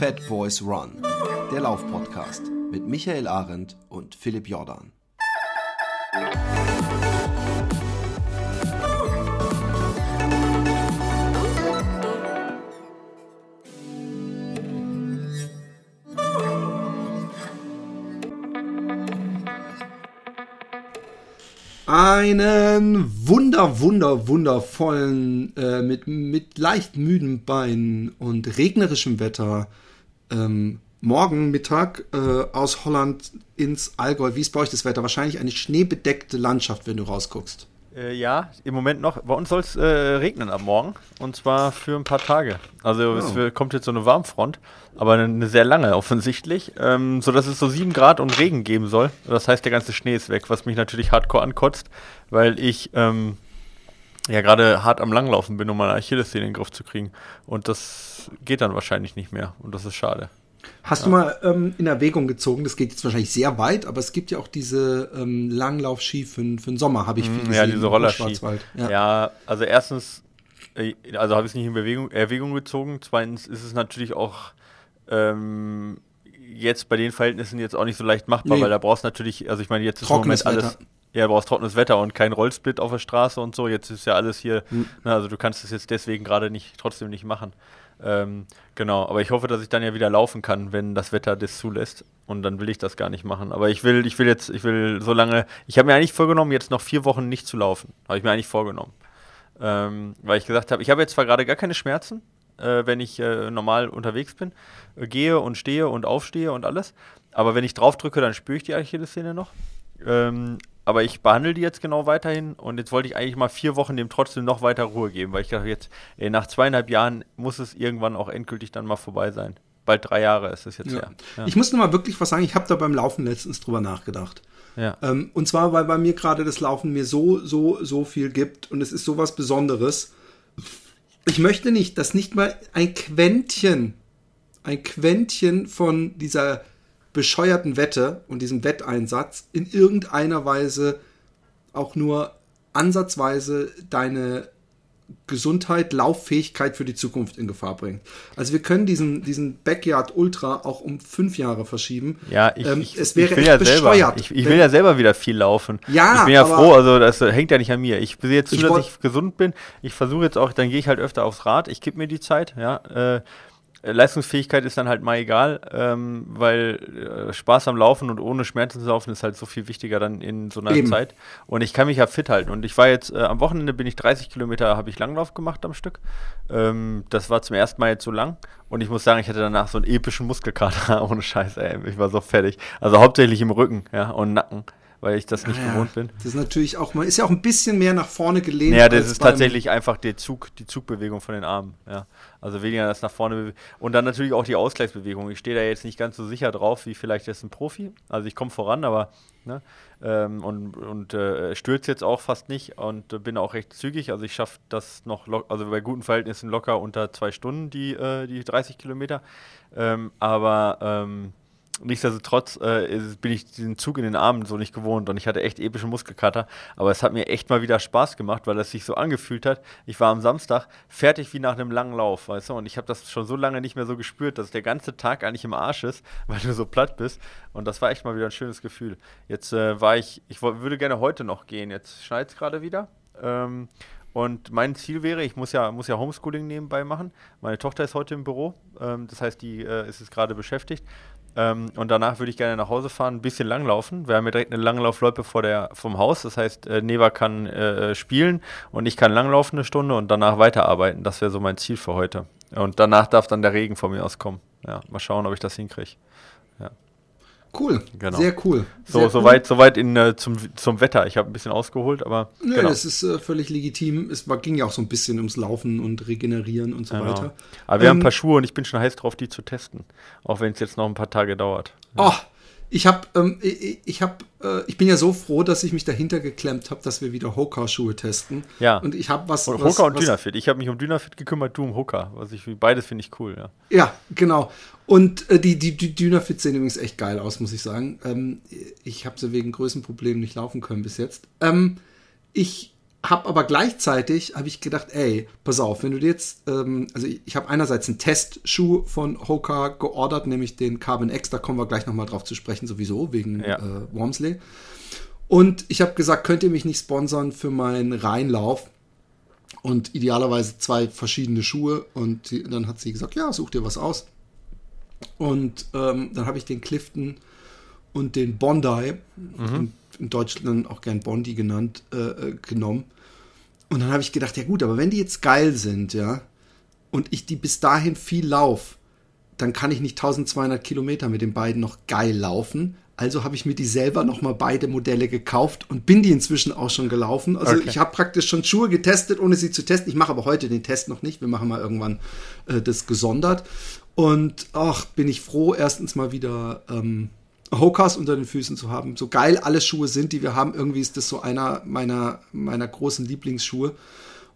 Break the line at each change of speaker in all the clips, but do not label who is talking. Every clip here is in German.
Fat Boys Run, der Laufpodcast mit Michael Arendt und Philipp Jordan. Einen wunder, wunder, wundervollen, äh, mit, mit leicht müden Beinen und regnerischem Wetter ähm, morgen Mittag äh, aus Holland ins Allgäu. Wie ist bei euch das Wetter? Wahrscheinlich eine schneebedeckte Landschaft, wenn du rausguckst.
Äh, ja, im Moment noch. Bei uns soll es äh, regnen ab morgen. Und zwar für ein paar Tage. Also oh. es kommt jetzt so eine Warmfront, aber eine, eine sehr lange offensichtlich. Ähm, sodass es so 7 Grad und Regen geben soll. Das heißt, der ganze Schnee ist weg, was mich natürlich hardcore ankotzt, weil ich ähm, ja gerade hart am Langlaufen bin, um meine Achillessehne in den Griff zu kriegen. Und das geht dann wahrscheinlich nicht mehr. Und das ist schade.
Hast ja. du mal ähm, in Erwägung gezogen, das geht jetzt wahrscheinlich sehr weit, aber es gibt ja auch diese ähm, Langlaufski für, für den Sommer, habe ich viel gesehen.
Ja, diese Rollerski. Ja. ja, also erstens, äh, also habe ich es nicht in Bewegung, Erwägung gezogen. Zweitens ist es natürlich auch ähm, jetzt bei den Verhältnissen jetzt auch nicht so leicht machbar, nee. weil da brauchst du natürlich, also ich meine, jetzt ist im Moment alles. Ja, du brauchst trockenes Wetter und kein Rollsplit auf der Straße und so. Jetzt ist ja alles hier, hm. na, also du kannst es jetzt deswegen gerade nicht trotzdem nicht machen. Ähm, genau, aber ich hoffe, dass ich dann ja wieder laufen kann, wenn das Wetter das zulässt. Und dann will ich das gar nicht machen. Aber ich will, ich will jetzt, ich will so lange. Ich habe mir eigentlich vorgenommen, jetzt noch vier Wochen nicht zu laufen. Habe ich mir eigentlich vorgenommen. Ähm, weil ich gesagt habe, ich habe jetzt zwar gerade gar keine Schmerzen, äh, wenn ich äh, normal unterwegs bin, äh, gehe und stehe und aufstehe und alles. Aber wenn ich drauf drücke, dann spüre ich die Achillessehne noch. Ähm, aber ich behandle die jetzt genau weiterhin und jetzt wollte ich eigentlich mal vier Wochen dem trotzdem noch weiter Ruhe geben, weil ich dachte jetzt, ey, nach zweieinhalb Jahren muss es irgendwann auch endgültig dann mal vorbei sein. Bald drei Jahre ist es jetzt ja.
ja. Ich muss nur mal wirklich was sagen, ich habe da beim Laufen letztens drüber nachgedacht. Ja. Ähm, und zwar, weil bei mir gerade das Laufen mir so, so, so viel gibt und es ist so was Besonderes. Ich möchte nicht, dass nicht mal ein Quäntchen, ein Quäntchen von dieser bescheuerten Wette und diesem Wetteinsatz in irgendeiner Weise auch nur ansatzweise deine Gesundheit, Lauffähigkeit für die Zukunft in Gefahr bringt. Also wir können diesen, diesen Backyard Ultra auch um fünf Jahre verschieben.
Ja, ich, ähm, es wäre ich will ja selber, ich, ich will ja selber wieder viel laufen.
Ja,
ich bin ja froh, also das hängt ja nicht an mir. Ich sehe jetzt zu, dass ich gesund bin. Ich versuche jetzt auch, dann gehe ich halt öfter aufs Rad. Ich gebe mir die Zeit, ja. Äh, Leistungsfähigkeit ist dann halt mal egal, ähm, weil äh, Spaß am Laufen und ohne Schmerzen zu laufen ist halt so viel wichtiger dann in so einer Eben. Zeit. Und ich kann mich ja fit halten. Und ich war jetzt, äh, am Wochenende bin ich 30 Kilometer, habe ich Langlauf gemacht am Stück. Ähm, das war zum ersten Mal jetzt so lang. Und ich muss sagen, ich hatte danach so einen epischen Muskelkater, ohne Scheiß, ey. Ich war so fertig. Also hauptsächlich im Rücken, ja, und Nacken weil ich das nicht ah, ja, gewohnt bin.
Das ist natürlich auch, man ist ja auch ein bisschen mehr nach vorne gelehnt.
Ja, das ist tatsächlich einfach der Zug, die Zugbewegung von den Armen, ja. Also weniger das nach vorne. Und dann natürlich auch die Ausgleichsbewegung. Ich stehe da jetzt nicht ganz so sicher drauf, wie vielleicht jetzt ein Profi. Also ich komme voran, aber ne, ähm, und, und äh, stürze jetzt auch fast nicht und bin auch recht zügig. Also ich schaffe das noch, also bei guten Verhältnissen locker unter zwei Stunden, die, äh, die 30 Kilometer. Ähm, aber ähm, nichtsdestotrotz äh, bin ich diesen Zug in den Armen so nicht gewohnt und ich hatte echt epische Muskelkater. Aber es hat mir echt mal wieder Spaß gemacht, weil es sich so angefühlt hat. Ich war am Samstag fertig wie nach einem langen Lauf, weißt du? Und ich habe das schon so lange nicht mehr so gespürt, dass der ganze Tag eigentlich im Arsch ist, weil du so platt bist. Und das war echt mal wieder ein schönes Gefühl. Jetzt äh, war ich, ich würde gerne heute noch gehen. Jetzt schneit es gerade wieder. Ähm, und mein Ziel wäre, ich muss ja, muss ja Homeschooling nebenbei machen. Meine Tochter ist heute im Büro, ähm, das heißt, die äh, ist jetzt gerade beschäftigt. Ähm, und danach würde ich gerne nach Hause fahren, ein bisschen langlaufen. Wir haben ja direkt eine Langlaufloipe vor der, vom Haus. Das heißt, äh, Neva kann äh, spielen und ich kann langlaufen eine Stunde und danach weiterarbeiten. Das wäre so mein Ziel für heute. Und danach darf dann der Regen von mir aus kommen. Ja, mal schauen, ob ich das hinkriege.
Cool, genau. sehr cool.
So, sehr soweit, cool. soweit in, äh, zum, zum Wetter. Ich habe ein bisschen ausgeholt, aber.
Nö, genau. das ist äh, völlig legitim. Es war, ging ja auch so ein bisschen ums Laufen und Regenerieren und so genau. weiter.
Aber wir ähm, haben ein paar Schuhe und ich bin schon heiß drauf, die zu testen. Auch wenn es jetzt noch ein paar Tage dauert.
Ja. Oh, ich habe, ähm, ich, ich habe, äh, ich bin ja so froh, dass ich mich dahinter geklemmt habe, dass wir wieder Hoka-Schuhe testen.
Ja.
Und ich habe was.
Und Hoka und was, Dynafit. Ich habe mich um Dynafit gekümmert, du um Hoka. Was ich, beides finde ich cool. Ja.
Ja, genau. Und äh, die, die, die Dynafit sehen übrigens echt geil aus, muss ich sagen. Ähm, ich habe sie wegen Größenproblemen nicht laufen können bis jetzt. Ähm, ich Hab aber gleichzeitig, habe ich gedacht, ey, pass auf, wenn du dir jetzt, ähm, also ich, ich habe einerseits einen Testschuh von Hoka geordert, nämlich den Carbon X, da kommen wir gleich nochmal drauf zu sprechen, sowieso, wegen ja. äh, Wormsley. Und ich habe gesagt, könnt ihr mich nicht sponsern für meinen Reinlauf? Und idealerweise zwei verschiedene Schuhe. Und die, dann hat sie gesagt, ja, such dir was aus. Und ähm, dann habe ich den Clifton und den Bondi, mhm. in, in, Deutschland auch gern Bondi genannt, äh, äh, genommen. Und dann habe ich gedacht, ja gut, aber wenn die jetzt geil sind, ja, und ich die bis dahin viel lauf, dann kann ich nicht 1200 Kilometer mit den beiden noch geil laufen. Also habe ich mir die selber nochmal beide Modelle gekauft und bin die inzwischen auch schon gelaufen. Also okay. ich habe praktisch schon Schuhe getestet, ohne sie zu testen. Ich mache aber heute den Test noch nicht. Wir machen mal irgendwann äh, das gesondert. Und ach, bin ich froh, erstens mal wieder ähm, Hokas unter den Füßen zu haben. So geil alle Schuhe sind, die wir haben. Irgendwie ist das so einer meiner, meiner großen Lieblingsschuhe.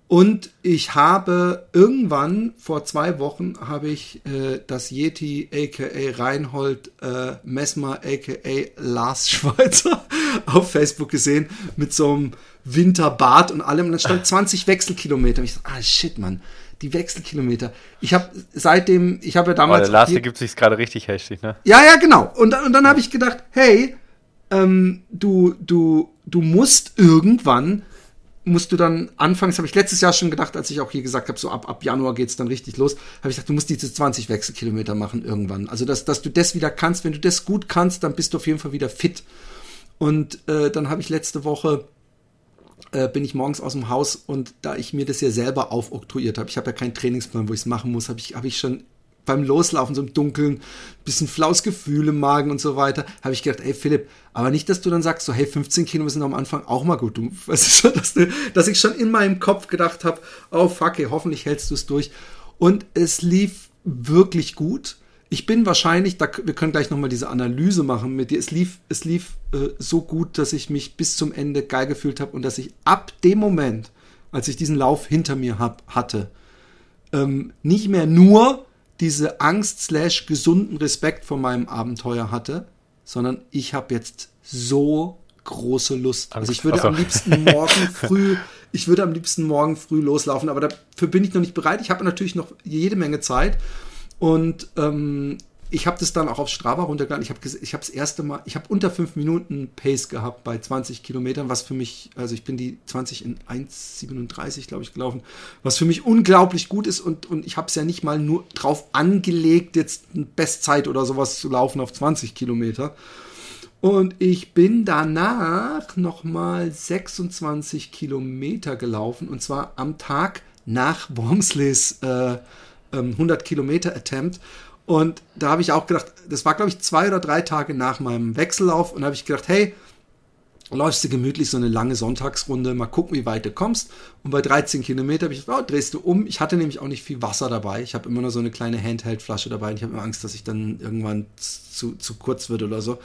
Und ich habe irgendwann vor zwei Wochen habe ich äh, das Yeti aka Reinhold äh, Messmer aka Lars Schweizer auf Facebook gesehen mit so einem Winterbad und allem. Und dann stand 20 Wechselkilometer. Und ich dachte, ah shit, Mann, die Wechselkilometer. Ich habe seitdem, ich habe ja damals. Oh,
der Lars, gibt sich gerade richtig heftig, ne?
Ja, ja, genau. Und, und dann habe ich gedacht, hey, ähm, du, du, du musst irgendwann musst du dann anfangs, habe ich letztes Jahr schon gedacht, als ich auch hier gesagt habe, so ab, ab Januar geht's dann richtig los, habe ich gesagt, du musst diese 20 Wechselkilometer machen irgendwann. Also, dass, dass du das wieder kannst, wenn du das gut kannst, dann bist du auf jeden Fall wieder fit. Und äh, dann habe ich letzte Woche, äh, bin ich morgens aus dem Haus und da ich mir das ja selber aufoktroyiert habe, ich habe ja keinen Trainingsplan, wo ich es machen muss, habe ich, hab ich schon beim Loslaufen so im Dunkeln, bisschen flaues Gefühl im Magen und so weiter, habe ich gedacht, ey Philipp, aber nicht, dass du dann sagst, so hey, 15 Kilo sind am Anfang auch mal gut. Du, weißt du, so, dass, dass ich schon in meinem Kopf gedacht habe, oh fuck, ey, hoffentlich hältst du es durch. Und es lief wirklich gut. Ich bin wahrscheinlich, da, wir können gleich nochmal diese Analyse machen mit dir. Es lief, es lief äh, so gut, dass ich mich bis zum Ende geil gefühlt habe und dass ich ab dem Moment, als ich diesen Lauf hinter mir hab, hatte, ähm, nicht mehr nur diese Angst slash gesunden Respekt vor meinem Abenteuer hatte, sondern ich habe jetzt so große Lust. Also ich würde so. am liebsten morgen früh, ich würde am liebsten morgen früh loslaufen, aber dafür bin ich noch nicht bereit. Ich habe natürlich noch jede Menge Zeit und ähm, ich habe das dann auch auf Strava runtergeladen. Ich habe ich hab das erste Mal, ich habe unter fünf Minuten Pace gehabt bei 20 Kilometern, was für mich, also ich bin die 20 in 1,37 glaube ich gelaufen, was für mich unglaublich gut ist und, und ich habe es ja nicht mal nur drauf angelegt, jetzt eine Bestzeit oder sowas zu laufen auf 20 Kilometer. Und ich bin danach nochmal 26 Kilometer gelaufen und zwar am Tag nach Wormsleys äh, 100 ähm, Kilometer Attempt. Und da habe ich auch gedacht, das war glaube ich zwei oder drei Tage nach meinem Wechsellauf und habe ich gedacht, hey, läufst du gemütlich so eine lange Sonntagsrunde, mal gucken, wie weit du kommst. Und bei 13 Kilometer habe ich gedacht, oh, drehst du um. Ich hatte nämlich auch nicht viel Wasser dabei. Ich habe immer nur so eine kleine Handheld-Flasche dabei und ich habe immer Angst, dass ich dann irgendwann zu, zu kurz wird oder so,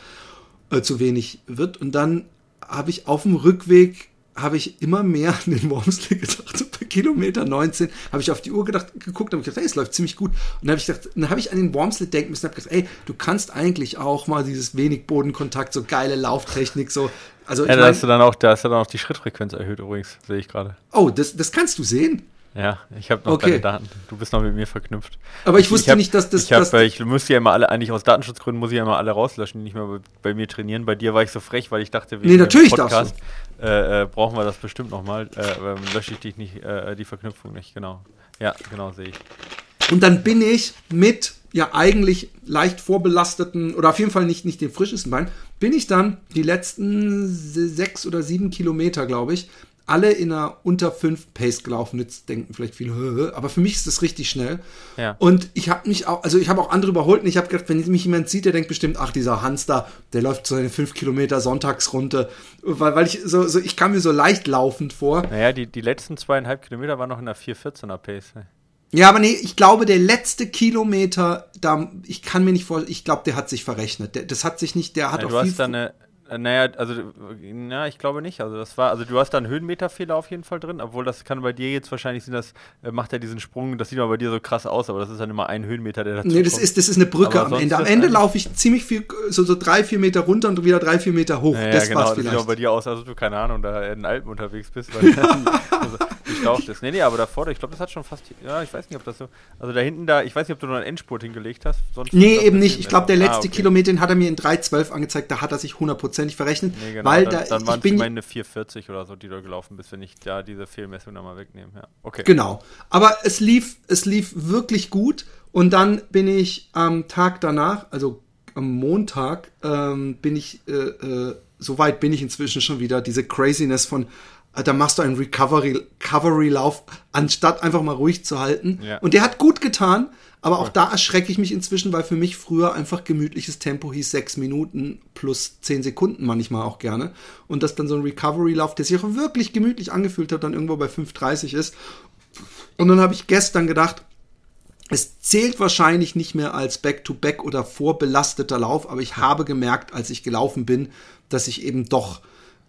äh, zu wenig wird. Und dann habe ich auf dem Rückweg habe ich immer mehr an den Wormsley gedacht. Kilometer 19 habe ich auf die Uhr gedacht, geguckt und gedacht, hey, es läuft ziemlich gut. Und dann habe ich gedacht, dann habe ich an den Wormsley denken müssen und habe gedacht, ey, du kannst eigentlich auch mal dieses wenig Bodenkontakt, so geile Lauftechnik, so. Also
ja, da hast du dann auch, da hast du dann auch die Schrittfrequenz erhöht übrigens, sehe ich gerade.
Oh, das, das kannst du sehen.
Ja, ich habe noch okay. deine Daten. Du bist noch mit mir verknüpft.
Aber ich wusste ich hab, nicht, dass das.
Ich, hab, ich muss ja immer alle, eigentlich aus Datenschutzgründen muss ich ja immer alle rauslöschen, die nicht mehr bei, bei, mir trainieren. Bei dir war ich so frech, weil ich dachte,
wegen nee, natürlich Podcast
äh, äh, brauchen wir das bestimmt nochmal. Äh, lösche ich dich nicht, äh, die Verknüpfung nicht, genau. Ja, genau, sehe ich.
Und dann bin ich mit ja eigentlich leicht vorbelasteten oder auf jeden Fall nicht, nicht den frischesten Bein, bin ich dann die letzten sechs oder sieben Kilometer, glaube ich, alle in einer unter 5 Pace gelaufen. Jetzt denken vielleicht viele, aber für mich ist das richtig schnell. Ja. Und ich habe mich auch, also ich habe auch andere überholt und ich habe gedacht, wenn mich jemand sieht, der denkt bestimmt, ach, dieser Hans da, der läuft so eine 5 Kilometer Sonntagsrunde. Weil, weil ich so, so, ich kam mir so leicht laufend vor.
Naja, die, die letzten zweieinhalb Kilometer waren noch in einer 4,14er Pace. Ne?
Ja, aber nee, ich glaube, der letzte Kilometer, da, ich kann mir nicht vorstellen, ich glaube, der hat sich verrechnet. Der, das hat sich nicht, der hat
ja,
auch
du viel. Hast da eine, naja, also, na, ich glaube nicht. Also, das war, also, du hast da einen Höhenmeterfehler auf jeden Fall drin, obwohl das kann bei dir jetzt wahrscheinlich sind, das äh, macht er diesen Sprung, das sieht aber bei dir so krass aus, aber das ist dann immer ein Höhenmeter, der
dazu Nee, das ist, das ist eine Brücke aber am Ende. Am Ende laufe ich ziemlich viel, so, so drei, vier Meter runter und wieder drei, vier Meter hoch.
Ja, das genau, das sieht auch bei dir aus, als du, keine Ahnung, da in den Alpen unterwegs bist, weil also, gestaucht ist. Nee, nee, aber davor, ich glaube, das hat schon fast, ja, ich weiß nicht, ob das so, also da hinten da, ich weiß nicht, ob du noch einen Endspurt hingelegt hast.
Sonst nee, eben nicht. Ich glaube, der letzte ah, okay. Kilometer den hat er mir in 3,12 angezeigt, da hat er sich hundertprozentig verrechnet. Nee, genau, weil dann,
da, dann waren es meine 4,40 oder so, die du gelaufen bist, wenn ich da diese Fehlmessung nochmal wegnehme. Ja, okay.
Genau. Aber es lief, es lief wirklich gut und dann bin ich am Tag danach, also am Montag, ähm, bin ich, äh, äh, so weit bin ich inzwischen schon wieder, diese Craziness von da machst du einen Recovery-Lauf, anstatt einfach mal ruhig zu halten. Ja. Und der hat gut getan, aber auch da erschrecke ich mich inzwischen, weil für mich früher einfach gemütliches Tempo hieß sechs Minuten plus zehn Sekunden manchmal auch gerne. Und dass dann so ein Recovery-Lauf, der sich auch wirklich gemütlich angefühlt hat, dann irgendwo bei 5,30 ist. Und dann habe ich gestern gedacht, es zählt wahrscheinlich nicht mehr als Back-to-Back -Back oder vorbelasteter Lauf, aber ich habe gemerkt, als ich gelaufen bin, dass ich eben doch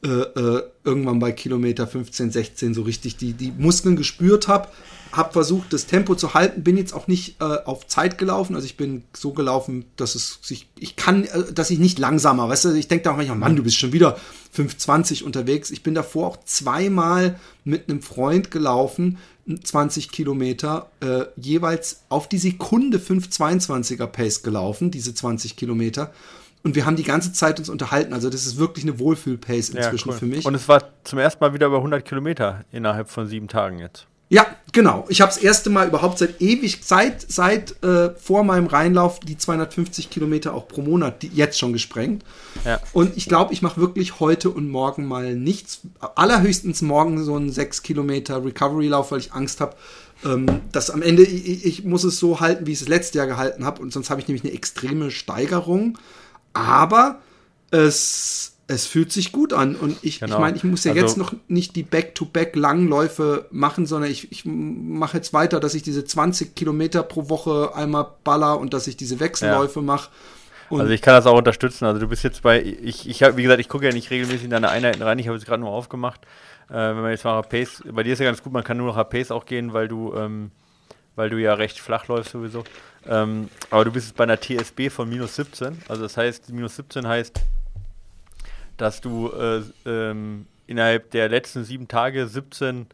äh, äh, irgendwann bei Kilometer 15, 16 so richtig die, die Muskeln gespürt habe. Habe versucht, das Tempo zu halten, bin jetzt auch nicht äh, auf Zeit gelaufen. Also ich bin so gelaufen, dass es sich, ich kann, äh, dass ich nicht langsamer, weißt du, ich denke da auch manchmal, Mann, du bist schon wieder 5,20 unterwegs. Ich bin davor auch zweimal mit einem Freund gelaufen, 20 Kilometer, äh, jeweils auf die Sekunde 5,22er Pace gelaufen, diese 20 Kilometer. Und wir haben die ganze Zeit uns unterhalten. Also das ist wirklich eine Wohlfühl-Pace inzwischen ja, cool. für mich.
Und es war zum ersten Mal wieder über 100 Kilometer innerhalb von sieben Tagen jetzt.
Ja, genau. Ich habe das erste Mal überhaupt seit ewig, seit, seit äh, vor meinem Reinlauf die 250 Kilometer auch pro Monat die, jetzt schon gesprengt. Ja. Und ich glaube, ich mache wirklich heute und morgen mal nichts. Allerhöchstens morgen so einen 6 Kilometer Recovery-Lauf, weil ich Angst habe, ähm, dass am Ende, ich, ich, muss es so halten, wie ich es letztes Jahr gehalten habe. Und sonst habe ich nämlich eine extreme Steigerung aber es, es fühlt sich gut an. Und ich, genau. ich meine, ich muss ja also, jetzt noch nicht die Back-to-Back-Langläufe machen, sondern ich, ich mache jetzt weiter, dass ich diese 20 Kilometer pro Woche einmal baller und dass ich diese Wechselläufe ja. mache.
also ich kann das auch unterstützen. Also du bist jetzt bei, ich, ich habe, wie gesagt, ich gucke ja nicht regelmäßig in deine Einheiten rein. Ich habe es gerade nur aufgemacht. Äh, wenn man jetzt mal Pace, bei dir ist ja ganz gut, man kann nur noch Pace auch gehen, weil du, ähm, weil du ja recht flach läufst sowieso. Ähm, aber du bist jetzt bei einer TSB von minus 17. Also das heißt, minus 17 heißt, dass du äh, ähm, innerhalb der letzten sieben Tage 17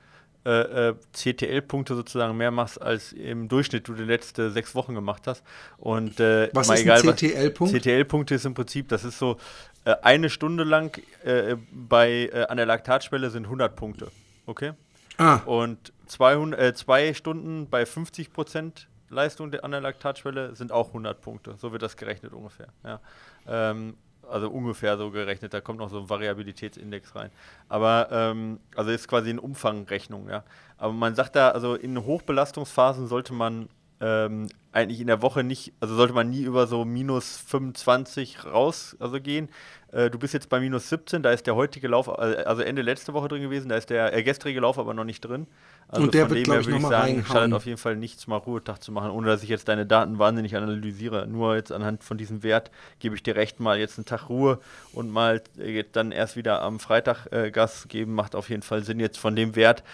äh, äh, CTL-Punkte sozusagen mehr machst, als im Durchschnitt du die letzten sechs Wochen gemacht hast. Und äh,
was ist egal, ein CTL-Punkt?
CTL-Punkte ist im Prinzip, das ist so äh, eine Stunde lang äh, bei an der Laktatschwelle sind 100 Punkte. Okay? Ah. Und 200, zwei Stunden bei 50 Prozent Leistung an der Laktatschwelle sind auch 100 Punkte. So wird das gerechnet ungefähr. Ja. Ähm, also ungefähr so gerechnet. Da kommt noch so ein Variabilitätsindex rein. Aber ähm, also ist quasi eine Umfangrechnung. Ja. Aber man sagt da, also in Hochbelastungsphasen sollte man ähm, eigentlich in der Woche nicht, also sollte man nie über so minus 25 raus also gehen. Äh, du bist jetzt bei minus 17, da ist der heutige Lauf, äh, also Ende letzte Woche drin gewesen, da ist der äh, gestrige Lauf aber noch nicht drin. Also
und der wird, glaube ich, nochmal
sagen, schadet auf jeden Fall nichts, mal Ruhetag zu machen, ohne dass ich jetzt deine Daten wahnsinnig analysiere. Nur jetzt anhand von diesem Wert gebe ich dir recht, mal jetzt einen Tag Ruhe und mal äh, dann erst wieder am Freitag äh, Gas geben, macht auf jeden Fall Sinn jetzt von dem Wert.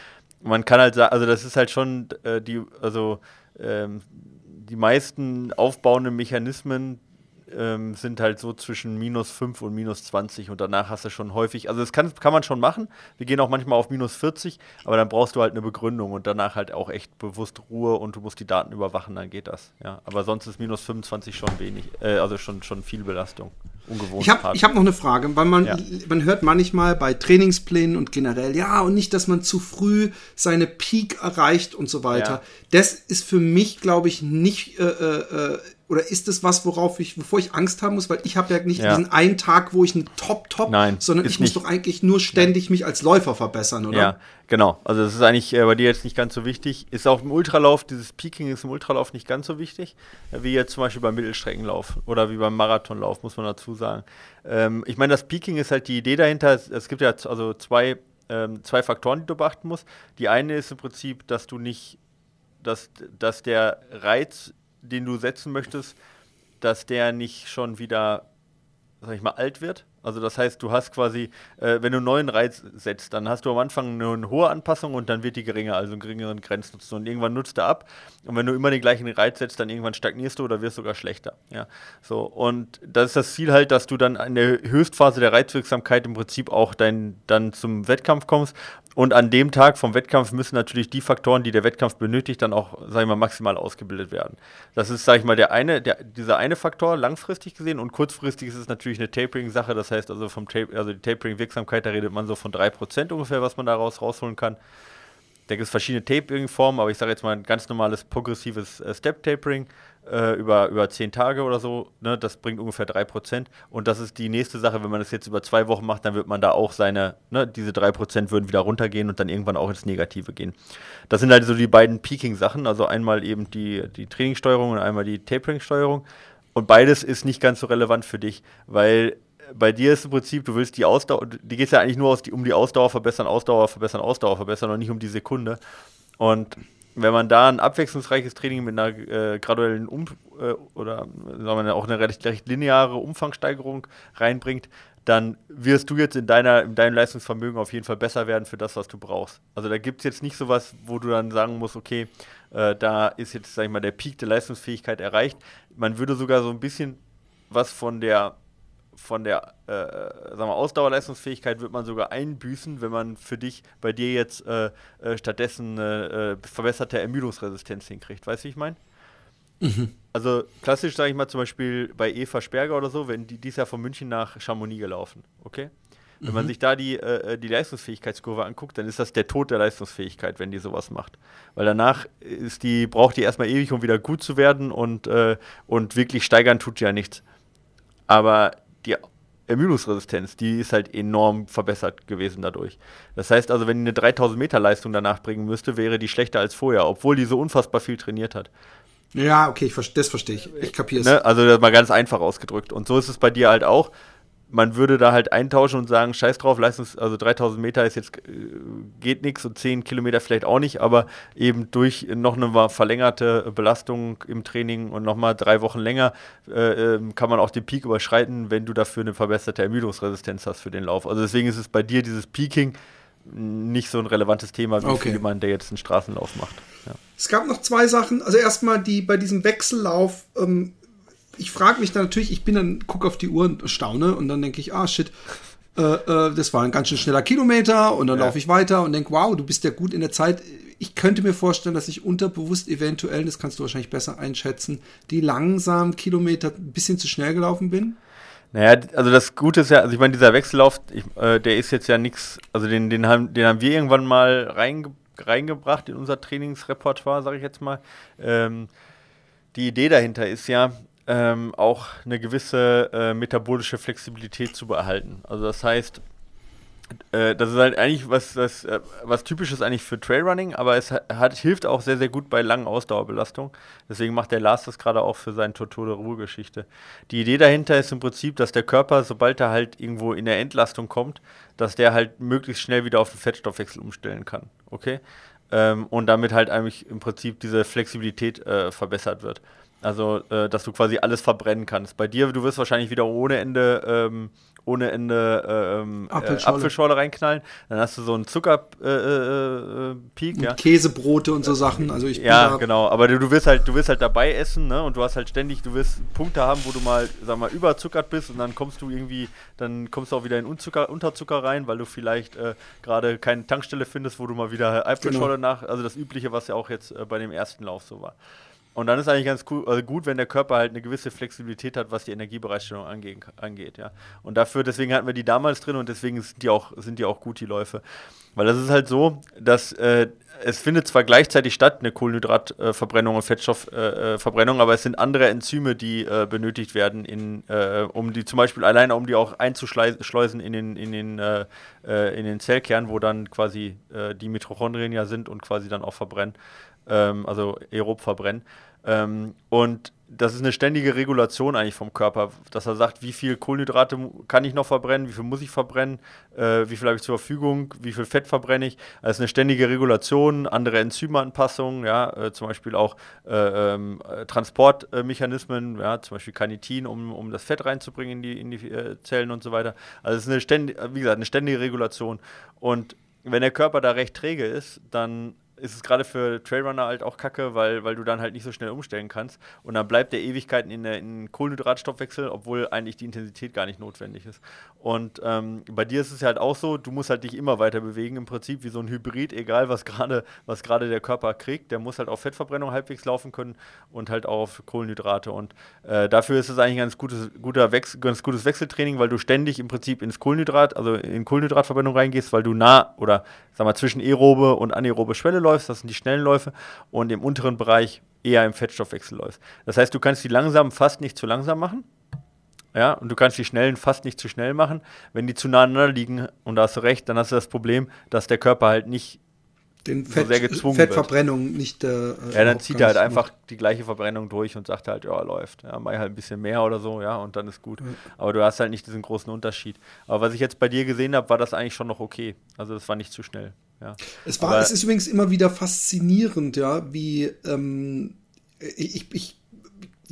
Man kann halt sagen, also das ist halt schon äh, die, also ähm, die meisten aufbauenden Mechanismen, ähm, sind halt so zwischen minus 5 und minus 20 und danach hast du schon häufig, also das kann, kann man schon machen. Wir gehen auch manchmal auf minus 40, aber dann brauchst du halt eine Begründung und danach halt auch echt bewusst Ruhe und du musst die Daten überwachen, dann geht das. Ja, aber sonst ist minus 25 schon wenig, äh, also schon, schon viel Belastung.
Ungewohnt. Ich habe hab noch eine Frage, weil man, ja. man hört manchmal bei Trainingsplänen und generell, ja, und nicht, dass man zu früh seine Peak erreicht und so weiter. Ja. Das ist für mich, glaube ich, nicht äh, äh, äh oder ist es was, worauf ich, wovor ich Angst haben muss? Weil ich habe ja nicht ja. diesen einen Tag, wo ich ein Top-Top,
Nein,
sondern ich muss doch eigentlich nur ständig mich als Läufer verbessern, oder? Ja,
genau. Also das ist eigentlich äh, bei dir jetzt nicht ganz so wichtig. Ist auch im Ultralauf, dieses Peaking ist im Ultralauf nicht ganz so wichtig, äh, wie jetzt zum Beispiel beim Mittelstreckenlauf oder wie beim Marathonlauf, muss man dazu sagen. Ähm, ich meine, das Peaking ist halt die Idee dahinter. Es, es gibt ja also zwei, ähm, zwei Faktoren, die du beachten musst. Die eine ist im Prinzip, dass du nicht, dass, dass der Reiz den du setzen möchtest, dass der nicht schon wieder, sag ich mal, alt wird. Also das heißt, du hast quasi, äh, wenn du einen neuen Reiz setzt, dann hast du am Anfang eine, eine hohe Anpassung und dann wird die geringer, also einen geringeren Grenznutzen. Und irgendwann nutzt er ab. Und wenn du immer den gleichen Reiz setzt, dann irgendwann stagnierst du oder wirst sogar schlechter. Ja, so. Und das ist das Ziel halt, dass du dann in der Höchstphase der Reizwirksamkeit im Prinzip auch dein, dann zum Wettkampf kommst und an dem Tag vom Wettkampf müssen natürlich die Faktoren, die der Wettkampf benötigt, dann auch, sag ich mal, maximal ausgebildet werden. Das ist, sag ich mal, der eine, der, dieser eine Faktor langfristig gesehen und kurzfristig ist es natürlich eine Tapering-Sache. Das heißt also vom Tape, also die Tapering-Wirksamkeit, da redet man so von 3% ungefähr, was man daraus rausholen kann. Da gibt es verschiedene Tapering-Formen, aber ich sage jetzt mal ein ganz normales progressives äh, Step-Tapering äh, über, über zehn Tage oder so, ne, das bringt ungefähr 3%. Und das ist die nächste Sache, wenn man das jetzt über zwei Wochen macht, dann wird man da auch seine, ne, diese 3% würden wieder runtergehen und dann irgendwann auch ins Negative gehen. Das sind halt so die beiden Peaking-Sachen, also einmal eben die, die Trainingssteuerung und einmal die Tapering-Steuerung. Und beides ist nicht ganz so relevant für dich, weil bei dir ist im Prinzip, du willst die Ausdauer, die geht ja eigentlich nur die, um die Ausdauer verbessern, Ausdauer verbessern, Ausdauer verbessern und nicht um die Sekunde. Und wenn man da ein abwechslungsreiches Training mit einer äh, graduellen um äh, oder sagen wir auch eine recht, recht, lineare Umfangsteigerung reinbringt, dann wirst du jetzt in, deiner, in deinem Leistungsvermögen auf jeden Fall besser werden für das, was du brauchst. Also da gibt es jetzt nicht sowas, wo du dann sagen musst, okay, äh, da ist jetzt, sag ich mal, der Peak der Leistungsfähigkeit erreicht. Man würde sogar so ein bisschen was von der von der äh, sagen wir, Ausdauerleistungsfähigkeit wird man sogar einbüßen, wenn man für dich bei dir jetzt äh, äh, stattdessen äh, verbesserte Ermüdungsresistenz hinkriegt. Weißt du, wie ich meine? Mhm. Also klassisch sage ich mal zum Beispiel bei Eva Sperger oder so, wenn die dies Jahr von München nach Chamonix gelaufen, okay? Wenn mhm. man sich da die, äh, die Leistungsfähigkeitskurve anguckt, dann ist das der Tod der Leistungsfähigkeit, wenn die sowas macht. Weil danach ist die, braucht die erstmal ewig, um wieder gut zu werden und, äh, und wirklich steigern tut ja nichts. Aber die Ermüdungsresistenz, die ist halt enorm verbessert gewesen dadurch. Das heißt also, wenn die eine 3000 Meter Leistung danach bringen müsste, wäre die schlechter als vorher, obwohl die so unfassbar viel trainiert hat.
Ja, okay, ich, das verstehe ich. Ich kapiere es.
Ne? Also das mal ganz einfach ausgedrückt. Und so ist es bei dir halt auch man würde da halt eintauschen und sagen, scheiß drauf, Leistungs also 3000 Meter ist jetzt, äh, geht nichts und 10 Kilometer vielleicht auch nicht, aber eben durch noch eine verlängerte Belastung im Training und nochmal drei Wochen länger äh, ähm, kann man auch den Peak überschreiten, wenn du dafür eine verbesserte Ermüdungsresistenz hast für den Lauf. Also deswegen ist es bei dir dieses Peaking nicht so ein relevantes Thema wie okay. für jemanden, der jetzt einen Straßenlauf macht. Ja.
Es gab noch zwei Sachen. Also erstmal die bei diesem Wechsellauf ähm, ich frage mich dann natürlich, ich bin dann, gucke auf die Uhr und staune und dann denke ich, ah shit, äh, äh, das war ein ganz schön schneller Kilometer und dann ja. laufe ich weiter und denke, wow, du bist ja gut in der Zeit. Ich könnte mir vorstellen, dass ich unterbewusst eventuell, das kannst du wahrscheinlich besser einschätzen, die langsamen Kilometer ein bisschen zu schnell gelaufen bin.
Naja, also das Gute ist ja, also ich meine, dieser Wechsellauf, ich, äh, der ist jetzt ja nichts, also den, den, haben, den haben wir irgendwann mal reinge reingebracht in unser Trainingsrepertoire, sage ich jetzt mal. Ähm, die Idee dahinter ist ja, ähm, auch eine gewisse äh, metabolische Flexibilität zu behalten. Also das heißt, äh, das ist halt eigentlich was, was, äh, was typisches eigentlich für Trailrunning, aber es hat, hilft auch sehr, sehr gut bei langen Ausdauerbelastungen. Deswegen macht der Lars das gerade auch für seine Tortur Ruhegeschichte. Die Idee dahinter ist im Prinzip, dass der Körper, sobald er halt irgendwo in der Entlastung kommt, dass der halt möglichst schnell wieder auf den Fettstoffwechsel umstellen kann. Okay? Ähm, und damit halt eigentlich im Prinzip diese Flexibilität äh, verbessert wird. Also, äh, dass du quasi alles verbrennen kannst. Bei dir, du wirst wahrscheinlich wieder ohne Ende, ähm, ohne Ende ähm, Apfelschorle. Äh, Apfelschorle. reinknallen. Dann hast du so einen Zuckerpeak, äh, äh,
ja. Käsebrote und so Sachen. Also ich
ja, genau. Aber du, du wirst halt, du wirst halt dabei essen, ne? Und du hast halt ständig, du wirst Punkte haben, wo du mal, sag mal, überzuckert bist und dann kommst du irgendwie, dann kommst du auch wieder in Unzucker, Unterzucker rein, weil du vielleicht äh, gerade keine Tankstelle findest, wo du mal wieder Apfelschorle genau. nach, also das Übliche, was ja auch jetzt äh, bei dem ersten Lauf so war. Und dann ist eigentlich ganz cool, also gut, wenn der Körper halt eine gewisse Flexibilität hat, was die Energiebereitstellung angeht, angeht, ja. Und dafür, deswegen hatten wir die damals drin und deswegen sind die auch, sind die auch gut, die Läufe. Weil das ist halt so, dass äh, es findet zwar gleichzeitig statt, eine Kohlenhydratverbrennung und Fettstoffverbrennung, aber es sind andere Enzyme, die äh, benötigt werden, in, äh, um die zum Beispiel alleine, um die auch einzuschleusen in den, in den, äh, in den Zellkern, wo dann quasi die Mitochondrien ja sind und quasi dann auch verbrennen ähm, also aerob verbrennen. Ähm, und das ist eine ständige Regulation eigentlich vom Körper, dass er sagt, wie viel Kohlenhydrate kann ich noch verbrennen, wie viel muss ich verbrennen, äh, wie viel habe ich zur Verfügung, wie viel Fett verbrenne ich. Das also ist eine ständige Regulation, andere Enzymeanpassungen, ja, äh, zum Beispiel auch äh, ähm, Transportmechanismen, ja, zum Beispiel Carnitin, um, um das Fett reinzubringen in die, in die äh, Zellen und so weiter. Also es ist eine ständige, wie gesagt, eine ständige Regulation. Und wenn der Körper da recht träge ist, dann ist es gerade für Trailrunner halt auch kacke, weil, weil du dann halt nicht so schnell umstellen kannst. Und dann bleibt der Ewigkeiten in der in Kohlenhydratstoffwechsel, obwohl eigentlich die Intensität gar nicht notwendig ist. Und ähm, bei dir ist es halt auch so, du musst halt dich immer weiter bewegen, im Prinzip wie so ein Hybrid, egal was gerade was der Körper kriegt, der muss halt auf Fettverbrennung halbwegs laufen können und halt auch auf Kohlenhydrate. Und äh, dafür ist es eigentlich ein ganz gutes, guter Wechsel, ganz gutes Wechseltraining, weil du ständig im Prinzip ins Kohlenhydrat, also in Kohlenhydratverbrennung reingehst, weil du nah oder sag mal zwischen aerobe und anaerobe Schwelle läufst, das sind die schnellen Läufe, und im unteren Bereich eher im Fettstoffwechsel läufst. Das heißt, du kannst die langsamen fast nicht zu langsam machen ja, und du kannst die schnellen fast nicht zu schnell machen. Wenn die zu nah aneinander liegen, und da hast du recht, dann hast du das Problem, dass der Körper halt nicht
den Fett, so sehr gezwungen Fettverbrennung wird. nicht. Äh,
ja, dann zieht er halt einfach macht. die gleiche Verbrennung durch und sagt halt, ja, läuft. Ja, mach halt ein bisschen mehr oder so, ja, und dann ist gut. Ja. Aber du hast halt nicht diesen großen Unterschied. Aber was ich jetzt bei dir gesehen habe, war das eigentlich schon noch okay. Also das war nicht zu schnell. Ja.
Es war, Aber es ist übrigens immer wieder faszinierend, ja, wie ähm, ich, ich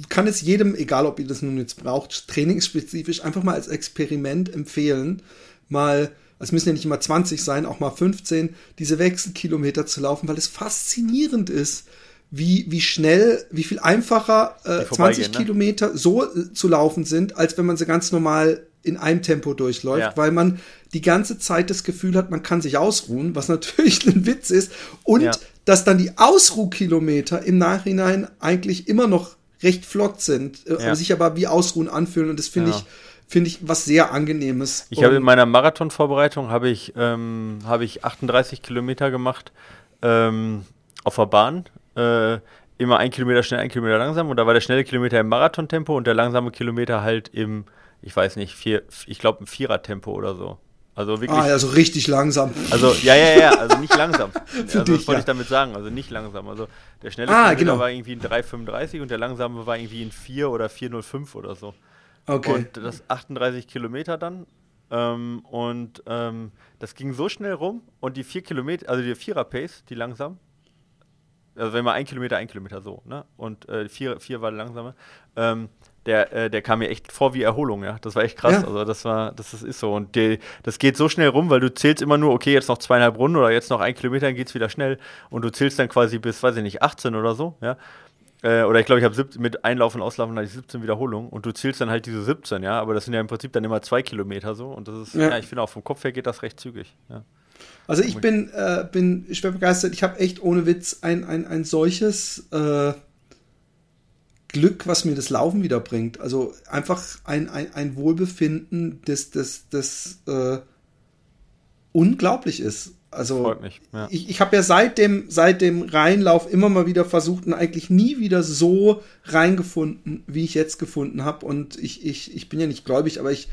kann es jedem, egal ob ihr das nun jetzt braucht, trainingsspezifisch einfach mal als Experiment empfehlen, mal, es müssen ja nicht immer 20 sein, auch mal 15, diese Wechselkilometer zu laufen, weil es faszinierend ist, wie, wie schnell, wie viel einfacher äh, 20 ne? Kilometer so äh, zu laufen sind, als wenn man sie ganz normal in einem Tempo durchläuft, ja. weil man die ganze Zeit das Gefühl hat, man kann sich ausruhen, was natürlich ein Witz ist, und ja. dass dann die Ausruhkilometer im Nachhinein eigentlich immer noch recht flott sind, äh, ja. sich aber wie Ausruhen anfühlen und das finde ich finde ich was sehr angenehmes.
Ich habe in meiner Marathonvorbereitung habe ich ähm, habe ich 38 Kilometer gemacht ähm, auf der Bahn. Äh, immer ein Kilometer schnell, ein Kilometer langsam und da war der schnelle Kilometer im Marathontempo und der langsame Kilometer halt im, ich weiß nicht, vier, ich glaube im Vierertempo oder so. Also wirklich. Ah,
also richtig langsam.
Also, ja, ja, ja, also nicht langsam. also, dich, das wollte ja. ich damit sagen, also nicht langsam. Also, der schnelle ah, genau. war irgendwie in 3,35 und der langsame war irgendwie in 4 oder 4,05 oder so. Okay. Und das 38 Kilometer dann. Ähm, und ähm, das ging so schnell rum und die 4 Kilometer, also die Vierer-Pace, die langsam, also wenn man ein Kilometer, ein Kilometer so, ne? Und äh, vier, vier war langsame. Ähm, der, äh, der kam mir echt vor wie Erholung, ja. Das war echt krass. Ja. Also das war, das, das ist so. Und die, das geht so schnell rum, weil du zählst immer nur, okay, jetzt noch zweieinhalb Runden oder jetzt noch ein Kilometer, dann geht es wieder schnell. Und du zählst dann quasi bis, weiß ich nicht, 18 oder so, ja. Äh, oder ich glaube, ich habe mit Einlaufen und Auslaufen hatte ich 17 Wiederholungen und du zählst dann halt diese 17, ja. Aber das sind ja im Prinzip dann immer zwei Kilometer so. Und das ist, ja, ja ich finde auch vom Kopf her geht das recht zügig, ja.
Also ich bin, äh, bin schwer begeistert. Ich habe echt ohne Witz ein, ein, ein solches äh, Glück, was mir das Laufen wieder bringt. Also einfach ein, ein, ein Wohlbefinden, das, das, das äh, unglaublich ist. Also Freut mich, ja. ich, ich habe ja seit dem, seit dem Reinlauf immer mal wieder versucht und eigentlich nie wieder so reingefunden, wie ich jetzt gefunden habe. Und ich, ich, ich bin ja nicht gläubig, aber ich,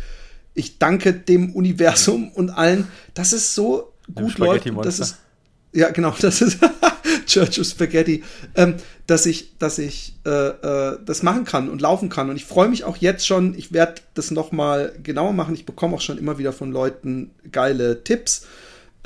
ich danke dem Universum und allen, dass es so gut läuft. Das ist, ja, genau, das ist Church of Spaghetti, ähm, dass ich, dass ich äh, äh, das machen kann und laufen kann. Und ich freue mich auch jetzt schon, ich werde das nochmal genauer machen. Ich bekomme auch schon immer wieder von Leuten geile Tipps.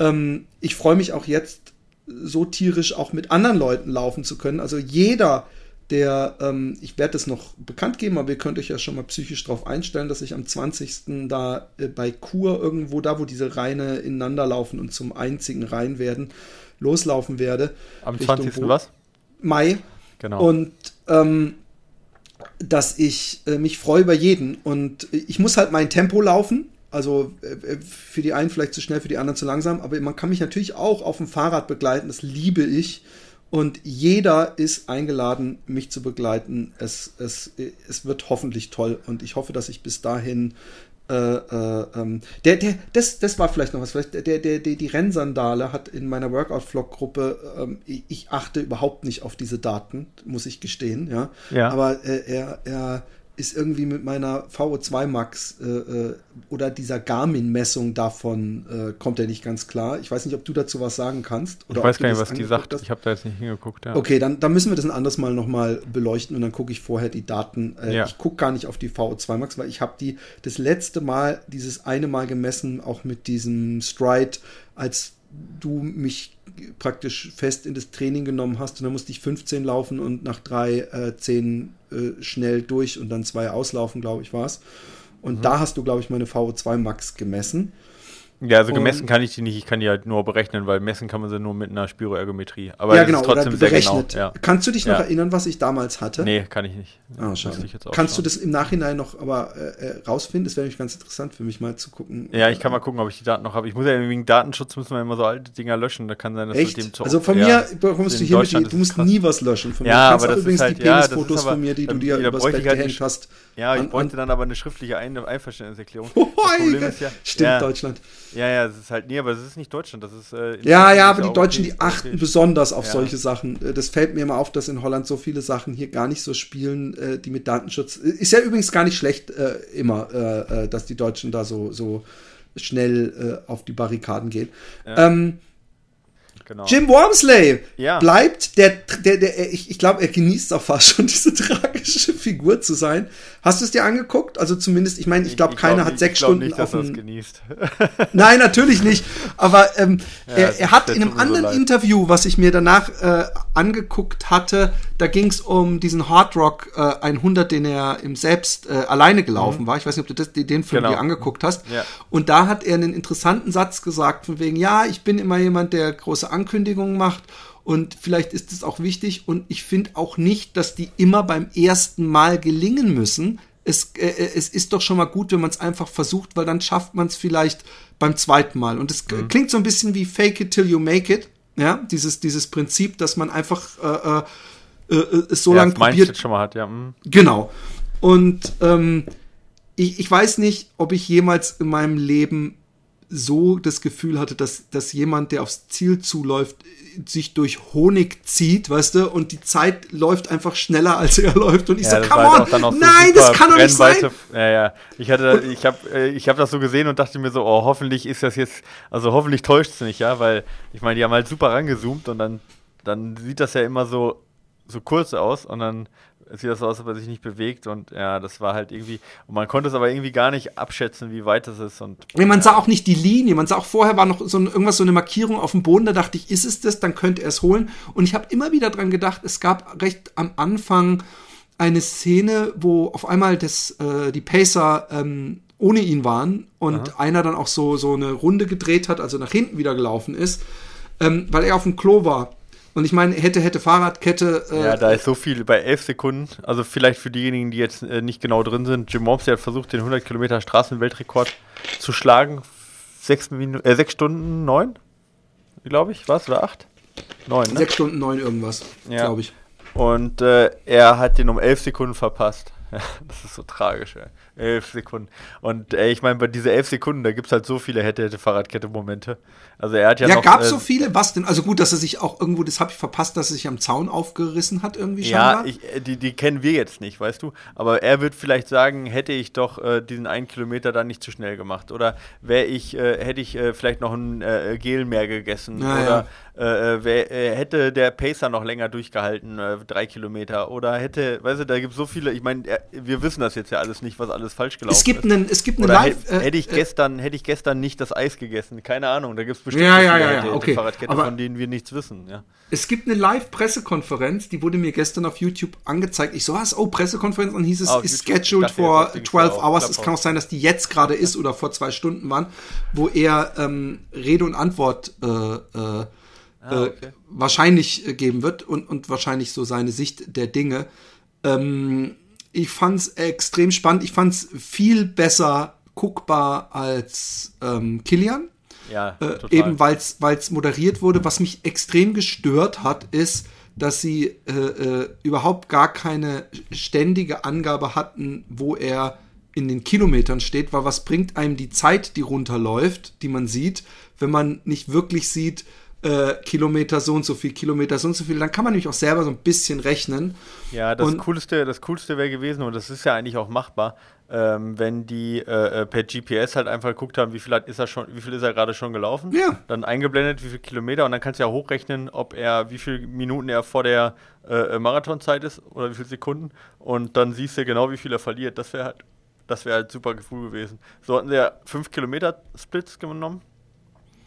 Ähm, ich freue mich auch jetzt so tierisch auch mit anderen Leuten laufen zu können. Also jeder, der, ähm, ich werde es noch bekannt geben, aber ihr könnt euch ja schon mal psychisch darauf einstellen, dass ich am 20. da äh, bei Kur irgendwo, da wo diese Reine ineinander laufen und zum einzigen Rein werden, loslaufen werde.
Am 20. Bo was?
Mai. Genau. Und ähm, dass ich äh, mich freue über jeden. Und ich muss halt mein Tempo laufen. Also äh, für die einen vielleicht zu schnell, für die anderen zu langsam. Aber man kann mich natürlich auch auf dem Fahrrad begleiten. Das liebe ich. Und jeder ist eingeladen, mich zu begleiten. Es, es, es wird hoffentlich toll. Und ich hoffe, dass ich bis dahin äh, äh, ähm, der, der, das, das war vielleicht noch was. Vielleicht der, der, der, die Rennsandale hat in meiner Workout-Vlog-Gruppe, ähm, ich, ich, achte überhaupt nicht auf diese Daten, muss ich gestehen, ja. ja. Aber äh, er, er ist irgendwie mit meiner VO2 Max äh, äh, oder dieser Garmin-Messung davon äh, kommt er nicht ganz klar. Ich weiß nicht, ob du dazu was sagen kannst.
Ich weiß gar nicht, was die sagt. Hast. Ich habe da jetzt nicht hingeguckt.
Ja. Okay, dann, dann müssen wir das ein anderes Mal nochmal beleuchten und dann gucke ich vorher die Daten. Äh, ja. Ich gucke gar nicht auf die VO2 Max, weil ich habe die das letzte Mal, dieses eine Mal gemessen, auch mit diesem Stride, als du mich praktisch fest in das Training genommen hast und dann musste ich 15 laufen und nach drei äh, 10 äh, schnell durch und dann zwei auslaufen, glaube ich, war es. Und mhm. da hast du, glaube ich, meine VO2 Max gemessen.
Ja, also gemessen und, kann ich die nicht, ich kann die halt nur berechnen, weil messen kann man sie nur mit einer Spiroergometrie. Aber
ja, genau, ist trotzdem sehr genau. Ja. Kannst du dich noch ja. erinnern, was ich damals hatte?
Nee, kann ich nicht.
Ah, schade. Kannst du das im Nachhinein noch aber äh, äh, rausfinden? Das wäre nämlich ganz interessant für mich mal zu gucken.
Ja, ich kann mal gucken, ob ich die Daten noch habe. Ich muss ja wegen Datenschutz müssen wir immer so alte Dinger löschen. Da kann sein, dass
Echt? dem Also von mir bekommst du hier mit, du musst krass. nie was löschen.
Von ja, aber das
übrigens
ist halt,
die Penisfotos von mir, die du dir übers Bett
halt gehängt hast. Ja, ich bräuchte dann aber eine schriftliche
Einverständniserklärung. Stimmt, Deutschland.
Ja, ja, es ist halt Nee, aber es ist nicht Deutschland, das ist. Äh,
ja, ja, aber die Deutschen, die achten besonders auf ja. solche Sachen. Äh, das fällt mir immer auf, dass in Holland so viele Sachen hier gar nicht so spielen, äh, die mit Datenschutz. Äh, ist ja übrigens gar nicht schlecht äh, immer, äh, dass die Deutschen da so, so schnell auf die Barrikaden gehen. Ja. Ähm, Genau. Jim Wormsley ja. bleibt der, der, der ich, ich glaube, er genießt auch fast schon diese tragische Figur zu sein. Hast du es dir angeguckt? Also zumindest, ich meine, ich glaube, keiner glaub, hat sechs Stunden nicht, auf dem. genießt. Nein, natürlich nicht. Aber ähm, ja, er, er hat in einem anderen so Interview, was ich mir danach äh, angeguckt hatte, da ging es um diesen Hard Rock äh, 100, den er im selbst äh, alleine gelaufen mhm. war. Ich weiß nicht, ob du das, den Film genau. dir angeguckt hast. Ja. Und da hat er einen interessanten Satz gesagt, von wegen, ja, ich bin immer jemand, der große Ankündigungen macht und vielleicht ist es auch wichtig und ich finde auch nicht, dass die immer beim ersten Mal gelingen müssen. Es, äh, äh es ist doch schon mal gut, wenn man es einfach versucht, weil dann schafft man es vielleicht beim zweiten Mal. Und es mhm. klingt so ein bisschen wie Fake it till you make it. Ja, dieses, dieses Prinzip, dass man einfach äh, äh, äh es so ja, lange probiert.
schon mal hat, ja. Mhm.
Genau. Und ähm, ich, ich weiß nicht, ob ich jemals in meinem Leben so das Gefühl hatte, dass, dass jemand, der aufs Ziel zuläuft, sich durch Honig zieht, weißt du, und die Zeit läuft einfach schneller, als er läuft. Und ich ja, so, come on, so nein, das kann doch nicht sein.
Ja, ja. Ich hatte, ich habe, äh, ich habe das so gesehen und dachte mir so, oh, hoffentlich ist das jetzt, also hoffentlich täuscht es nicht, ja, weil ich meine, die haben halt super rangezoomt und dann, dann sieht das ja immer so, so kurz aus und dann es sieht so aus, als ob er sich nicht bewegt und ja, das war halt irgendwie, und man konnte es aber irgendwie gar nicht abschätzen, wie weit es ist und.
Nee, man sah auch nicht die Linie, man sah auch vorher war noch so ein, irgendwas, so eine Markierung auf dem Boden, da dachte ich, ist es das, dann könnte er es holen und ich habe immer wieder dran gedacht, es gab recht am Anfang eine Szene, wo auf einmal das, äh, die Pacer ähm, ohne ihn waren und Aha. einer dann auch so, so eine Runde gedreht hat, also nach hinten wieder gelaufen ist, ähm, weil er auf dem Klo war. Und ich meine, hätte, hätte Fahrradkette.
Äh, ja, da ist so viel bei elf Sekunden. Also vielleicht für diejenigen, die jetzt äh, nicht genau drin sind. Jim Mompsey hat versucht, den 100 Kilometer Straßenweltrekord zu schlagen. Sechs, Minu äh, sechs Stunden neun, glaube ich, was? Oder acht?
Neun, ne? Sechs Stunden neun irgendwas, ja. glaube ich.
Und äh, er hat den um elf Sekunden verpasst. das ist so tragisch, ey. Elf Sekunden. Und ey, ich meine, bei diesen elf Sekunden, da gibt es halt so viele hätte-hätte-Fahrradkette-Momente. Also er hat ja.
Ja,
noch,
gab äh, so viele? Was denn? Also gut, dass er sich auch irgendwo, das habe ich verpasst, dass er sich am Zaun aufgerissen hat, irgendwie
scheinbar. Ja, ich, äh, die, die kennen wir jetzt nicht, weißt du? Aber er wird vielleicht sagen, hätte ich doch äh, diesen einen Kilometer dann nicht zu schnell gemacht. Oder wäre ich, äh, hätte ich äh, vielleicht noch ein äh, Gel mehr gegessen. Ja, oder ja. Wär, hätte der Pacer noch länger durchgehalten, drei Kilometer. Oder hätte, weißt du, da gibt es so viele, ich meine, wir wissen das jetzt ja alles nicht, was alles alles falsch gelaufen
es gibt. Einen, es gibt eine
Oder Live, hätte, hätte ich äh, gestern, hätte ich gestern nicht das Eis gegessen. Keine Ahnung, da gibt es bestimmt
ja, ja, ja, ja, okay.
Fahrradkette, Aber von denen wir nichts wissen. Ja.
Es gibt eine Live-Pressekonferenz, die wurde mir gestern auf YouTube angezeigt. Ich so, was? Oh, Pressekonferenz. Und hieß es, ist scheduled for 12 hours. Es kann auch sein, dass die jetzt gerade ist oder vor zwei Stunden waren, wo er ähm, Rede und Antwort äh, äh, Ah, okay. äh, wahrscheinlich äh, geben wird und, und wahrscheinlich so seine Sicht der Dinge. Ähm, ich fand's extrem spannend. Ich fand's viel besser guckbar als ähm, Killian.
Ja,
äh, eben weil es moderiert wurde. Was mich extrem gestört hat, ist, dass sie äh, äh, überhaupt gar keine ständige Angabe hatten, wo er in den Kilometern steht, weil was bringt einem die Zeit, die runterläuft, die man sieht, wenn man nicht wirklich sieht, äh, Kilometer so und so viel, Kilometer so und so viel. Dann kann man nämlich auch selber so ein bisschen rechnen.
Ja, das und, Coolste, das Coolste wäre gewesen, und das ist ja eigentlich auch machbar, ähm, wenn die äh, äh per GPS halt einfach geguckt haben, wie viel hat, ist er schon, wie viel ist er gerade schon gelaufen,
ja.
dann eingeblendet, wie viele Kilometer und dann kannst du ja hochrechnen, ob er, wie viele Minuten er vor der äh, äh, Marathonzeit ist oder wie viele Sekunden und dann siehst du genau, wie viel er verliert. Das wäre halt, das wäre halt super Gefühl gewesen. So hatten sie ja 5 Kilometer Splits genommen,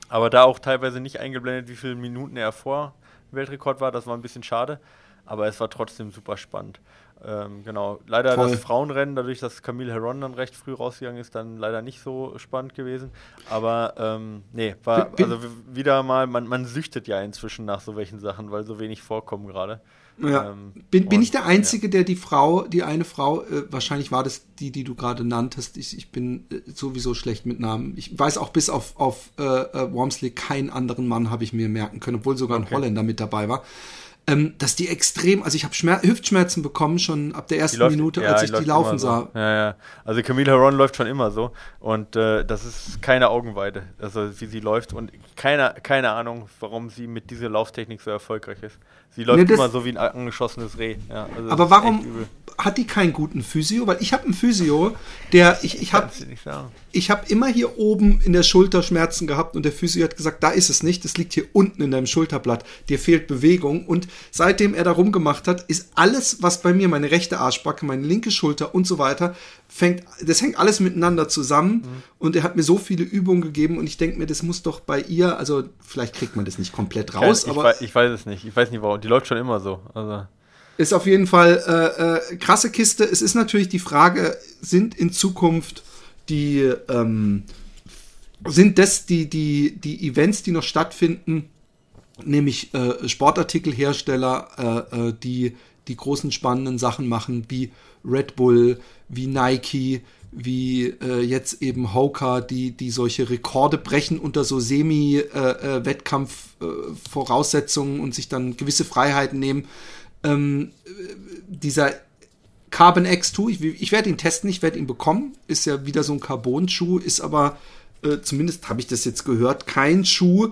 aber da auch teilweise nicht eingeblendet, wie viele Minuten er vor Weltrekord war. Das war ein bisschen schade, aber es war trotzdem super spannend. Ähm, genau, leider Voll. das Frauenrennen, dadurch, dass Camille Heron dann recht früh rausgegangen ist, dann leider nicht so spannend gewesen. Aber ähm, nee, war also wieder mal, man, man süchtet ja inzwischen nach so welchen Sachen, weil so wenig vorkommen gerade.
Ja. Ähm, bin, bin und, ich der Einzige, ja. der die Frau, die eine Frau, äh, wahrscheinlich war das die, die du gerade nanntest. Ich, ich bin äh, sowieso schlecht mit Namen. Ich weiß auch bis auf, auf äh, äh Wormsley keinen anderen Mann habe ich mir merken können, obwohl sogar ein okay. Holländer mit dabei war ähm, dass die extrem, also ich habe Hüftschmerzen bekommen schon ab der ersten läuft, Minute, ja, als ich die, die laufen sah.
So. Ja, ja. Also Camille Heron läuft schon immer so und äh, das ist keine Augenweide, also wie sie läuft und keine, keine Ahnung, warum sie mit dieser Lauftechnik so erfolgreich ist. Sie läuft nee, immer so wie ein angeschossenes Reh. Ja,
also aber warum hat die keinen guten Physio? Weil ich habe einen Physio, der ich ich habe ich habe immer hier oben in der Schulter Schmerzen gehabt und der Physio hat gesagt, da ist es nicht, das liegt hier unten in deinem Schulterblatt. Dir fehlt Bewegung und seitdem er da rumgemacht hat, ist alles, was bei mir meine rechte Arschbacke, meine linke Schulter und so weiter fängt, das hängt alles miteinander zusammen mhm. und er hat mir so viele Übungen gegeben und ich denke mir, das muss doch bei ihr, also vielleicht kriegt man das nicht komplett raus,
ich,
aber.
Weiß, ich weiß es nicht, ich weiß nicht warum, die läuft schon immer so. Also.
Ist auf jeden Fall äh, äh, krasse Kiste. Es ist natürlich die Frage, sind in Zukunft die, ähm, sind das die, die, die Events, die noch stattfinden, nämlich äh, Sportartikelhersteller, äh, äh, die die großen spannenden Sachen machen, wie Red Bull, wie Nike, wie äh, jetzt eben Hoka, die, die solche Rekorde brechen unter so Semi-Wettkampf-Voraussetzungen äh, äh, und sich dann gewisse Freiheiten nehmen. Ähm, dieser Carbon X2, ich, ich werde ihn testen, ich werde ihn bekommen, ist ja wieder so ein Carbon-Schuh, ist aber, äh, zumindest habe ich das jetzt gehört, kein Schuh,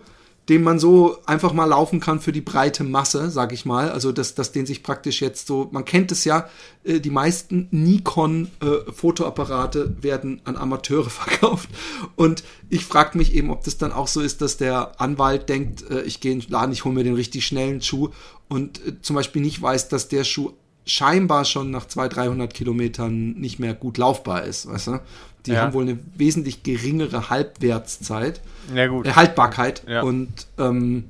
den man so einfach mal laufen kann für die breite Masse, sag ich mal. Also, dass, dass den sich praktisch jetzt so, man kennt es ja, äh, die meisten Nikon-Fotoapparate äh, werden an Amateure verkauft. Und ich frage mich eben, ob das dann auch so ist, dass der Anwalt denkt, äh, ich gehe in den Laden, ich hole mir den richtig schnellen Schuh und äh, zum Beispiel nicht weiß, dass der Schuh scheinbar schon nach 200, 300 Kilometern nicht mehr gut laufbar ist, weißt du? Die ja. haben wohl eine wesentlich geringere Halbwertszeit,
ja, gut.
Äh, Haltbarkeit. Ja. Und ähm,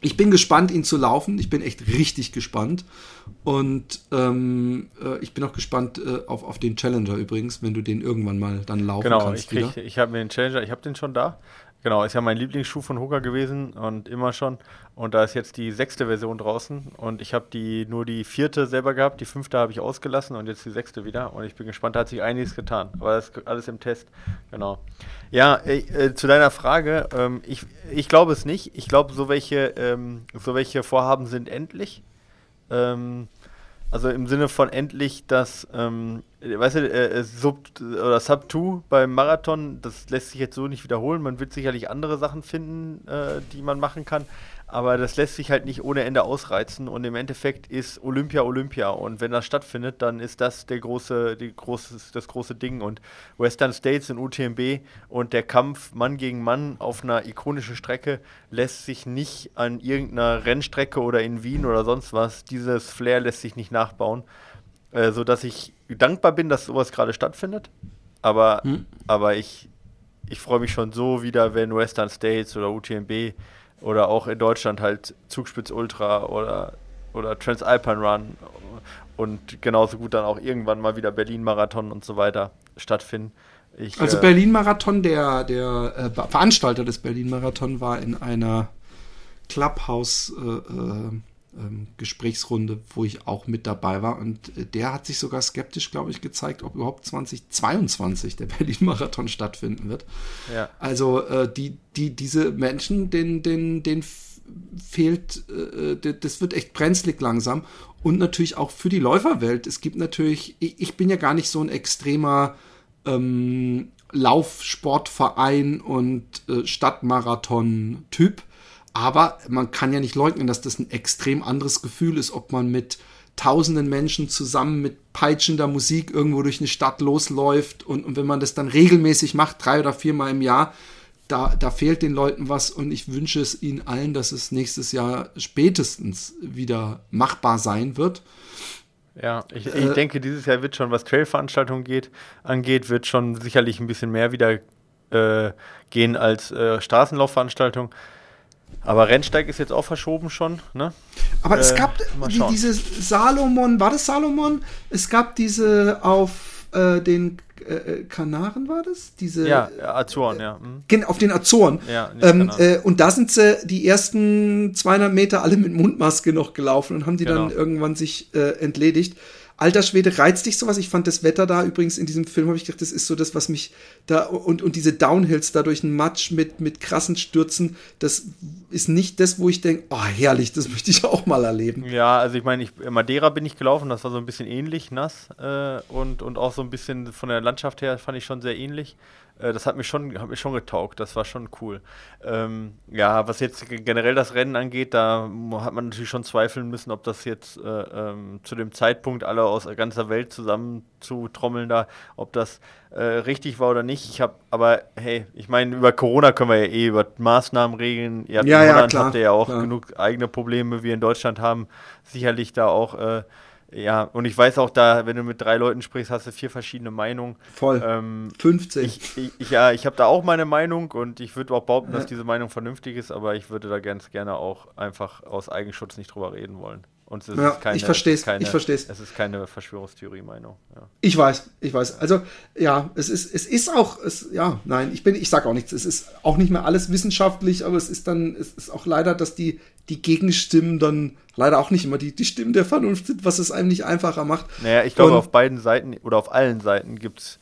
ich bin gespannt, ihn zu laufen. Ich bin echt richtig gespannt. Und ähm, äh, ich bin auch gespannt äh, auf, auf den Challenger übrigens, wenn du den irgendwann mal dann laufen
genau,
kannst.
Genau, ich, ich habe mir den Challenger, ich habe den schon da. Genau, ist ja mein Lieblingsschuh von Hoka gewesen und immer schon. Und da ist jetzt die sechste Version draußen und ich habe die nur die vierte selber gehabt, die fünfte habe ich ausgelassen und jetzt die sechste wieder. Und ich bin gespannt, da hat sich einiges getan. Aber das ist alles im Test. Genau. Ja, äh, äh, zu deiner Frage, ähm, ich, ich glaube es nicht. Ich glaube, so welche, ähm, so welche Vorhaben sind endlich. Ähm, also im Sinne von endlich dass, ähm, weißt du, äh, äh Sub oder Sub 2 beim Marathon, das lässt sich jetzt so nicht wiederholen. Man wird sicherlich andere Sachen finden, äh, die man machen kann aber das lässt sich halt nicht ohne Ende ausreizen und im Endeffekt ist Olympia Olympia und wenn das stattfindet, dann ist das der große, die große, das große Ding und Western States und UTMB und der Kampf Mann gegen Mann auf einer ikonischen Strecke lässt sich nicht an irgendeiner Rennstrecke oder in Wien oder sonst was, dieses Flair lässt sich nicht nachbauen, äh, sodass ich dankbar bin, dass sowas gerade stattfindet, aber, hm. aber ich, ich freue mich schon so wieder, wenn Western States oder UTMB oder auch in Deutschland halt Zugspitz Ultra oder, oder Transalpine Run und genauso gut dann auch irgendwann mal wieder Berlin-Marathon und so weiter stattfinden.
Ich, also äh, Berlin-Marathon, der, der äh, Veranstalter des Berlin-Marathon war in einer Clubhouse äh, äh ähm, Gesprächsrunde, wo ich auch mit dabei war. Und äh, der hat sich sogar skeptisch, glaube ich, gezeigt, ob überhaupt 2022 der Berlin-Marathon stattfinden wird. Ja. Also äh, die, die, diese Menschen, den, den, den fehlt, äh, das wird echt brenzlig langsam. Und natürlich auch für die Läuferwelt. Es gibt natürlich, ich, ich bin ja gar nicht so ein extremer ähm, Laufsportverein und äh, Stadtmarathon-Typ. Aber man kann ja nicht leugnen, dass das ein extrem anderes Gefühl ist, ob man mit tausenden Menschen zusammen mit peitschender Musik irgendwo durch eine Stadt losläuft und, und wenn man das dann regelmäßig macht, drei oder viermal im Jahr, da, da fehlt den Leuten was und ich wünsche es ihnen allen, dass es nächstes Jahr spätestens wieder machbar sein wird.
Ja, ich, ich äh, denke, dieses Jahr wird schon, was Trailveranstaltungen geht, angeht, wird schon sicherlich ein bisschen mehr wieder äh, gehen als äh, Straßenlaufveranstaltungen. Aber Rennsteig ist jetzt auch verschoben schon, ne?
Aber es äh, gab die, diese Salomon, war das Salomon? Es gab diese auf äh, den äh, äh, Kanaren war das? Diese,
ja, Azoren, ja. Mhm.
Auf den Azoren. Ja, ähm, äh, und da sind sie die ersten 200 Meter alle mit Mundmaske noch gelaufen und haben die genau. dann irgendwann sich entledigt alter Schwede, reizt dich sowas? Ich fand das Wetter da übrigens in diesem Film, habe ich gedacht, das ist so das, was mich da und, und diese Downhills da durch den Matsch mit, mit krassen Stürzen, das ist nicht das, wo ich denke, oh herrlich, das möchte ich auch mal erleben.
Ja, also ich meine, ich, Madeira bin ich gelaufen, das war so ein bisschen ähnlich, nass äh, und, und auch so ein bisschen von der Landschaft her fand ich schon sehr ähnlich. Äh, das hat mir schon, hat mir schon getaugt, das war schon cool. Ähm, ja, was jetzt generell das Rennen angeht, da hat man natürlich schon zweifeln müssen, ob das jetzt äh, ähm, zu dem Zeitpunkt alle aus ganzer Welt zusammen zu trommeln da, ob das äh, richtig war oder nicht. Ich habe, aber hey, ich meine, über Corona können wir ja eh über Maßnahmen regeln. Ihr habt ja, in Holland ja, klar, habt ihr ja auch klar. genug eigene Probleme, wir in Deutschland haben sicherlich da auch äh, ja, und ich weiß auch da, wenn du mit drei Leuten sprichst, hast du vier verschiedene Meinungen.
Voll. Ähm, 50.
Ich, ich, ja, ich habe da auch meine Meinung und ich würde auch behaupten, ja. dass diese Meinung vernünftig ist, aber ich würde da ganz gerne auch einfach aus Eigenschutz nicht drüber reden wollen.
Und es ja, ist keine, ich verstehe es. Ich verstehe
es. Es ist keine Verschwörungstheorie-Meinung. Ja.
Ich weiß, ich weiß. Also ja, es ist, es ist auch, es, ja, nein, ich bin, ich sage auch nichts. Es ist auch nicht mehr alles wissenschaftlich, aber es ist dann, es ist auch leider, dass die die Gegenstimmen dann leider auch nicht immer die, die Stimmen der Vernunft sind, was es einem nicht einfacher macht.
Naja, ich glaube, auf beiden Seiten oder auf allen Seiten gibt es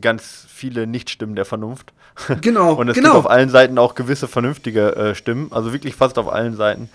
ganz viele Nichtstimmen der Vernunft.
Genau.
Und es
genau.
gibt auf allen Seiten auch gewisse vernünftige äh, Stimmen, also wirklich fast auf allen Seiten.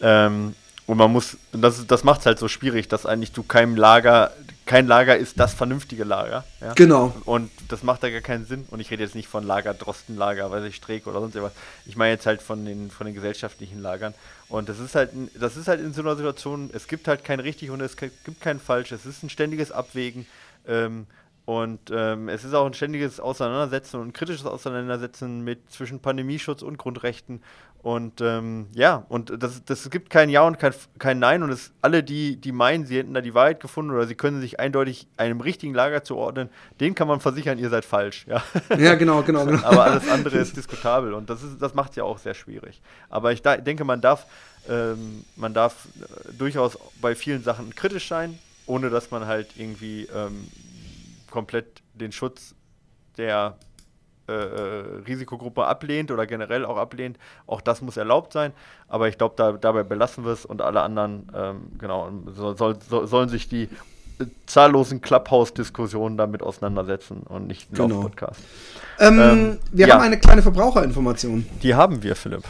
Ähm, und man muss, das, das macht es halt so schwierig, dass eigentlich du keinem Lager, kein Lager ist das vernünftige Lager. Ja?
Genau.
Und das macht da gar keinen Sinn. Und ich rede jetzt nicht von Lager Drostenlager, weiß ich, Streeck oder sonst irgendwas. Ich meine jetzt halt von den, von den gesellschaftlichen Lagern. Und das ist halt, das ist halt in so einer Situation, es gibt halt kein richtig und es gibt kein falsch. Es ist ein ständiges Abwägen. Ähm, und ähm, es ist auch ein ständiges Auseinandersetzen und ein kritisches Auseinandersetzen mit zwischen Pandemieschutz und Grundrechten. Und ähm, ja, und das, das gibt kein Ja und kein, kein Nein. Und es, alle, die, die meinen, sie hätten da die Wahrheit gefunden oder sie können sich eindeutig einem richtigen Lager zuordnen, denen kann man versichern, ihr seid falsch. Ja,
ja genau, genau, genau.
Aber alles andere ist diskutabel und das, das macht es ja auch sehr schwierig. Aber ich da, denke, man darf, ähm, man darf äh, durchaus bei vielen Sachen kritisch sein, ohne dass man halt irgendwie ähm, komplett den Schutz der äh, äh, Risikogruppe ablehnt oder generell auch ablehnt. Auch das muss erlaubt sein. Aber ich glaube, da, dabei belassen wir es und alle anderen, ähm, genau, so, soll, so, sollen sich die äh, zahllosen Clubhouse-Diskussionen damit auseinandersetzen und nicht
ein genau. Podcast. Ähm, ähm, wir ja. haben eine kleine Verbraucherinformation.
Die haben wir, Philipp.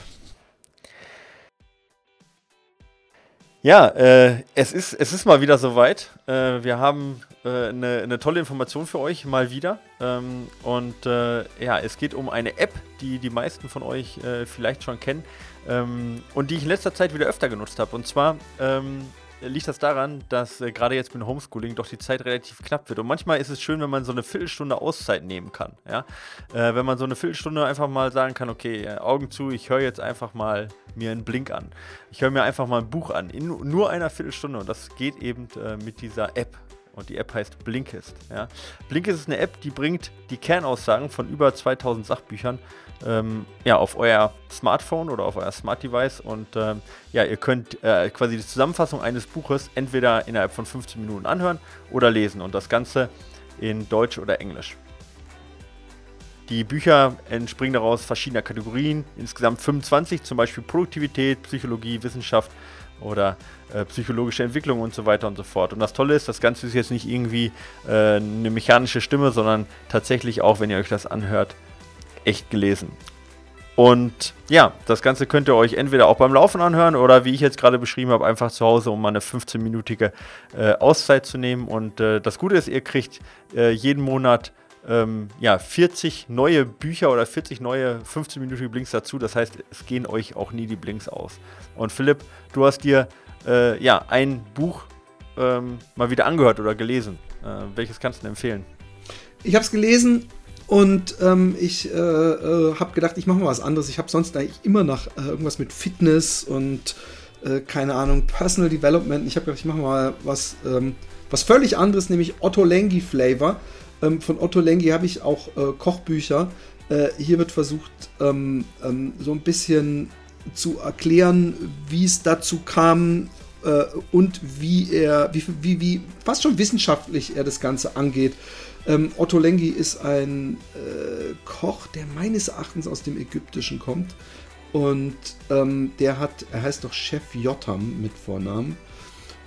Ja, äh, es, ist, es ist mal wieder soweit. Äh, wir haben äh, eine, eine, tolle Information für euch mal wieder. Ähm, und äh, ja, es geht um eine App, die die meisten von euch äh, vielleicht schon kennen ähm, und die ich in letzter Zeit wieder öfter genutzt habe. Und zwar ähm, liegt das daran, dass äh, gerade jetzt mit Homeschooling doch die Zeit relativ knapp wird. Und manchmal ist es schön, wenn man so eine Viertelstunde Auszeit nehmen kann. Ja? Äh, wenn man so eine Viertelstunde einfach mal sagen kann, okay, äh, Augen zu, ich höre jetzt einfach mal mir einen Blink an. Ich höre mir einfach mal ein Buch an, in nur einer Viertelstunde. Und das geht eben äh, mit dieser App. Und die App heißt Blinkist. Ja? Blinkist ist eine App, die bringt die Kernaussagen von über 2000 Sachbüchern ähm, ja, auf euer Smartphone oder auf euer Smart Device und ähm, ja, ihr könnt äh, quasi die Zusammenfassung eines Buches entweder innerhalb von 15 Minuten anhören oder lesen und das Ganze in Deutsch oder Englisch. Die Bücher entspringen daraus verschiedener Kategorien, insgesamt 25, zum Beispiel Produktivität, Psychologie, Wissenschaft oder äh, psychologische Entwicklung und so weiter und so fort. Und das Tolle ist, das Ganze ist jetzt nicht irgendwie äh, eine mechanische Stimme, sondern tatsächlich auch, wenn ihr euch das anhört, echt gelesen. Und ja, das Ganze könnt ihr euch entweder auch beim Laufen anhören oder wie ich jetzt gerade beschrieben habe, einfach zu Hause, um mal eine 15-minütige äh, Auszeit zu nehmen. Und äh, das Gute ist, ihr kriegt äh, jeden Monat ähm, ja, 40 neue Bücher oder 40 neue 15-minütige Blinks dazu. Das heißt, es gehen euch auch nie die Blinks aus. Und Philipp, du hast dir äh, ja ein Buch ähm, mal wieder angehört oder gelesen. Äh, welches kannst du denn empfehlen?
Ich habe es gelesen und ähm, ich äh, äh, habe gedacht, ich mache mal was anderes. Ich habe sonst eigentlich immer nach äh, irgendwas mit Fitness und äh, keine Ahnung, Personal Development. Ich habe gedacht, ich mache mal was, ähm, was völlig anderes, nämlich Otto Lengi Flavor. Ähm, von Otto Lengi habe ich auch äh, Kochbücher. Äh, hier wird versucht, ähm, ähm, so ein bisschen zu erklären, wie es dazu kam äh, und wie er, wie, wie, wie, fast schon wissenschaftlich er das Ganze angeht. Ähm, Otto Lengi ist ein äh, Koch, der meines Erachtens aus dem Ägyptischen kommt. Und ähm, der hat, er heißt doch Chef Jotam mit Vornamen.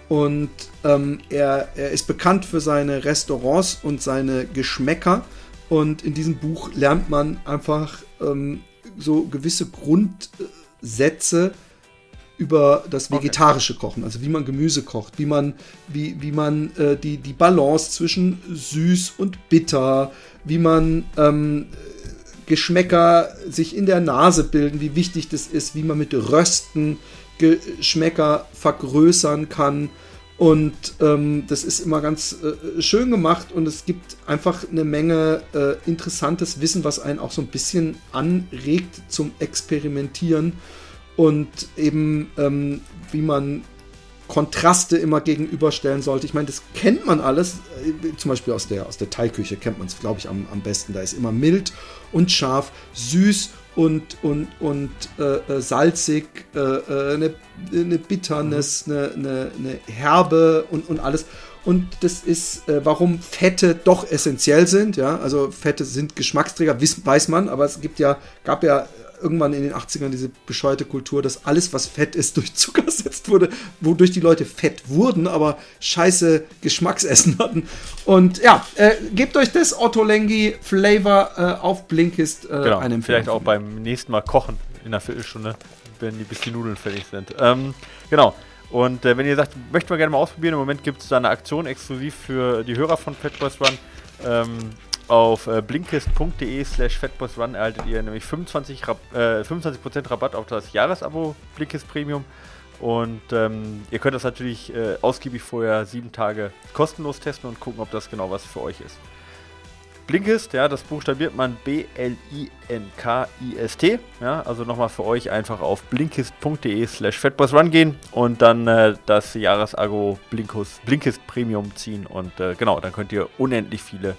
Und ähm, er, er ist bekannt für seine Restaurants und seine Geschmäcker. Und in diesem Buch lernt man einfach ähm, so gewisse Grundsätze über das vegetarische okay. Kochen, also wie man Gemüse kocht, wie man, wie, wie man äh, die, die Balance zwischen süß und bitter, wie man ähm, Geschmäcker sich in der Nase bilden, wie wichtig das ist, wie man mit Rösten Geschmäcker vergrößern kann. Und ähm, das ist immer ganz äh, schön gemacht und es gibt einfach eine Menge äh, interessantes Wissen, was einen auch so ein bisschen anregt zum Experimentieren und eben ähm, wie man Kontraste immer gegenüberstellen sollte. Ich meine, das kennt man alles, äh, zum Beispiel aus der, aus der Thai-Küche kennt man es, glaube ich, am, am besten. Da ist immer mild und scharf, süß und, und, und äh, äh salzig, äh, äh, eine, eine Bitternis, mhm. eine, eine, eine, Herbe und, und alles. Und das ist, äh, warum Fette doch essentiell sind. Ja, also Fette sind Geschmacksträger, weiß man, aber es gibt ja, gab ja irgendwann in den 80ern diese bescheuerte Kultur, dass alles, was fett ist, durch Zucker ersetzt wurde, wodurch die Leute fett wurden, aber scheiße Geschmacksessen hatten. Und ja, äh, gebt euch das Otto Lengi Flavor äh, auf Blinkist
äh, genau, eine Vielleicht auch beim nächsten Mal kochen in einer Viertelstunde, wenn die bis die Nudeln fertig sind. Ähm, genau. Und äh, wenn ihr sagt, möchten wir gerne mal ausprobieren, im Moment gibt es da eine Aktion exklusiv für die Hörer von Fatboys Run. Ähm, auf äh, blinkist.de slash fatboysrun erhaltet ihr nämlich 25%, Rab äh, 25 Rabatt auf das Jahresabo Blinkist Premium. Und ähm, ihr könnt das natürlich äh, ausgiebig vorher sieben Tage kostenlos testen und gucken, ob das genau was für euch ist. Blinkist, ja, das buchstabiert man B-L-I-N-K-I-S-T. Ja, also nochmal für euch einfach auf blinkist.de slash fatboysrun gehen und dann äh, das Jahresago Blinkist Premium ziehen. Und äh, genau, dann könnt ihr unendlich viele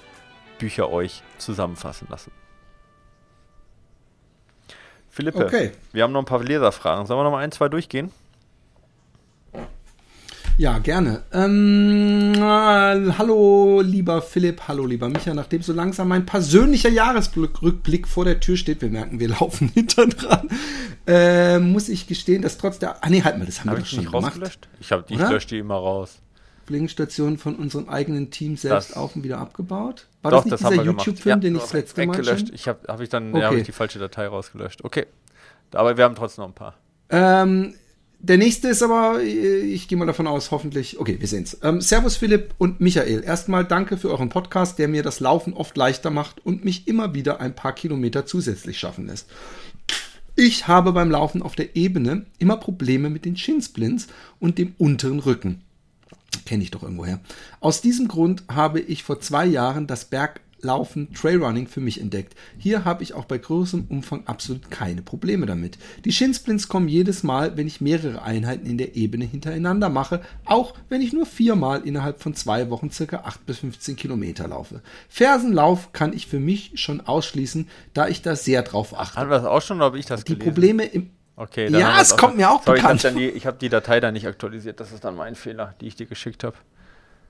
Bücher euch zusammenfassen lassen. Philippe, okay. wir haben noch ein paar Leserfragen. Sollen wir noch mal ein, zwei durchgehen?
Ja, gerne. Ähm, äh, hallo, lieber Philipp, hallo, lieber Micha. Nachdem so langsam mein persönlicher Jahresrückblick vor der Tür steht, wir merken, wir laufen hinter dran, äh, muss ich gestehen, dass trotz der. Ah, nee, halt mal, das haben hab wir doch schon nicht gemacht. Rausgelöscht?
Ich, hab, ich lösche die immer raus.
Blinkenstation von unserem eigenen Team selbst das, auf und wieder abgebaut? War doch, das nicht dieser YouTube-Film, ja, den ich das letzte Mal
gelöscht. Ich habe hab ich dann okay. ja, hab ich die falsche Datei rausgelöscht. Okay. Aber wir haben trotzdem noch ein paar.
Ähm, der nächste ist aber, ich gehe mal davon aus, hoffentlich. Okay, wir sehen's. Ähm, Servus Philipp und Michael. Erstmal danke für euren Podcast, der mir das Laufen oft leichter macht und mich immer wieder ein paar Kilometer zusätzlich schaffen lässt. Ich habe beim Laufen auf der Ebene immer Probleme mit den Shinsplints und dem unteren Rücken. Kenne ich doch irgendwoher. Aus diesem Grund habe ich vor zwei Jahren das Berglaufen Trailrunning für mich entdeckt. Hier habe ich auch bei größerem Umfang absolut keine Probleme damit. Die Shinsplints kommen jedes Mal, wenn ich mehrere Einheiten in der Ebene hintereinander mache, auch wenn ich nur viermal innerhalb von zwei Wochen circa 8 bis 15 Kilometer laufe. Fersenlauf kann ich für mich schon ausschließen, da ich da sehr drauf achte.
Haben wir das auch schon, oder habe ich das
Die gelesen? Probleme im
Okay,
ja, es kommt mir auch sorry, bekannt.
Ich habe die, Datei da nicht aktualisiert. Das ist dann mein Fehler, die ich dir geschickt habe.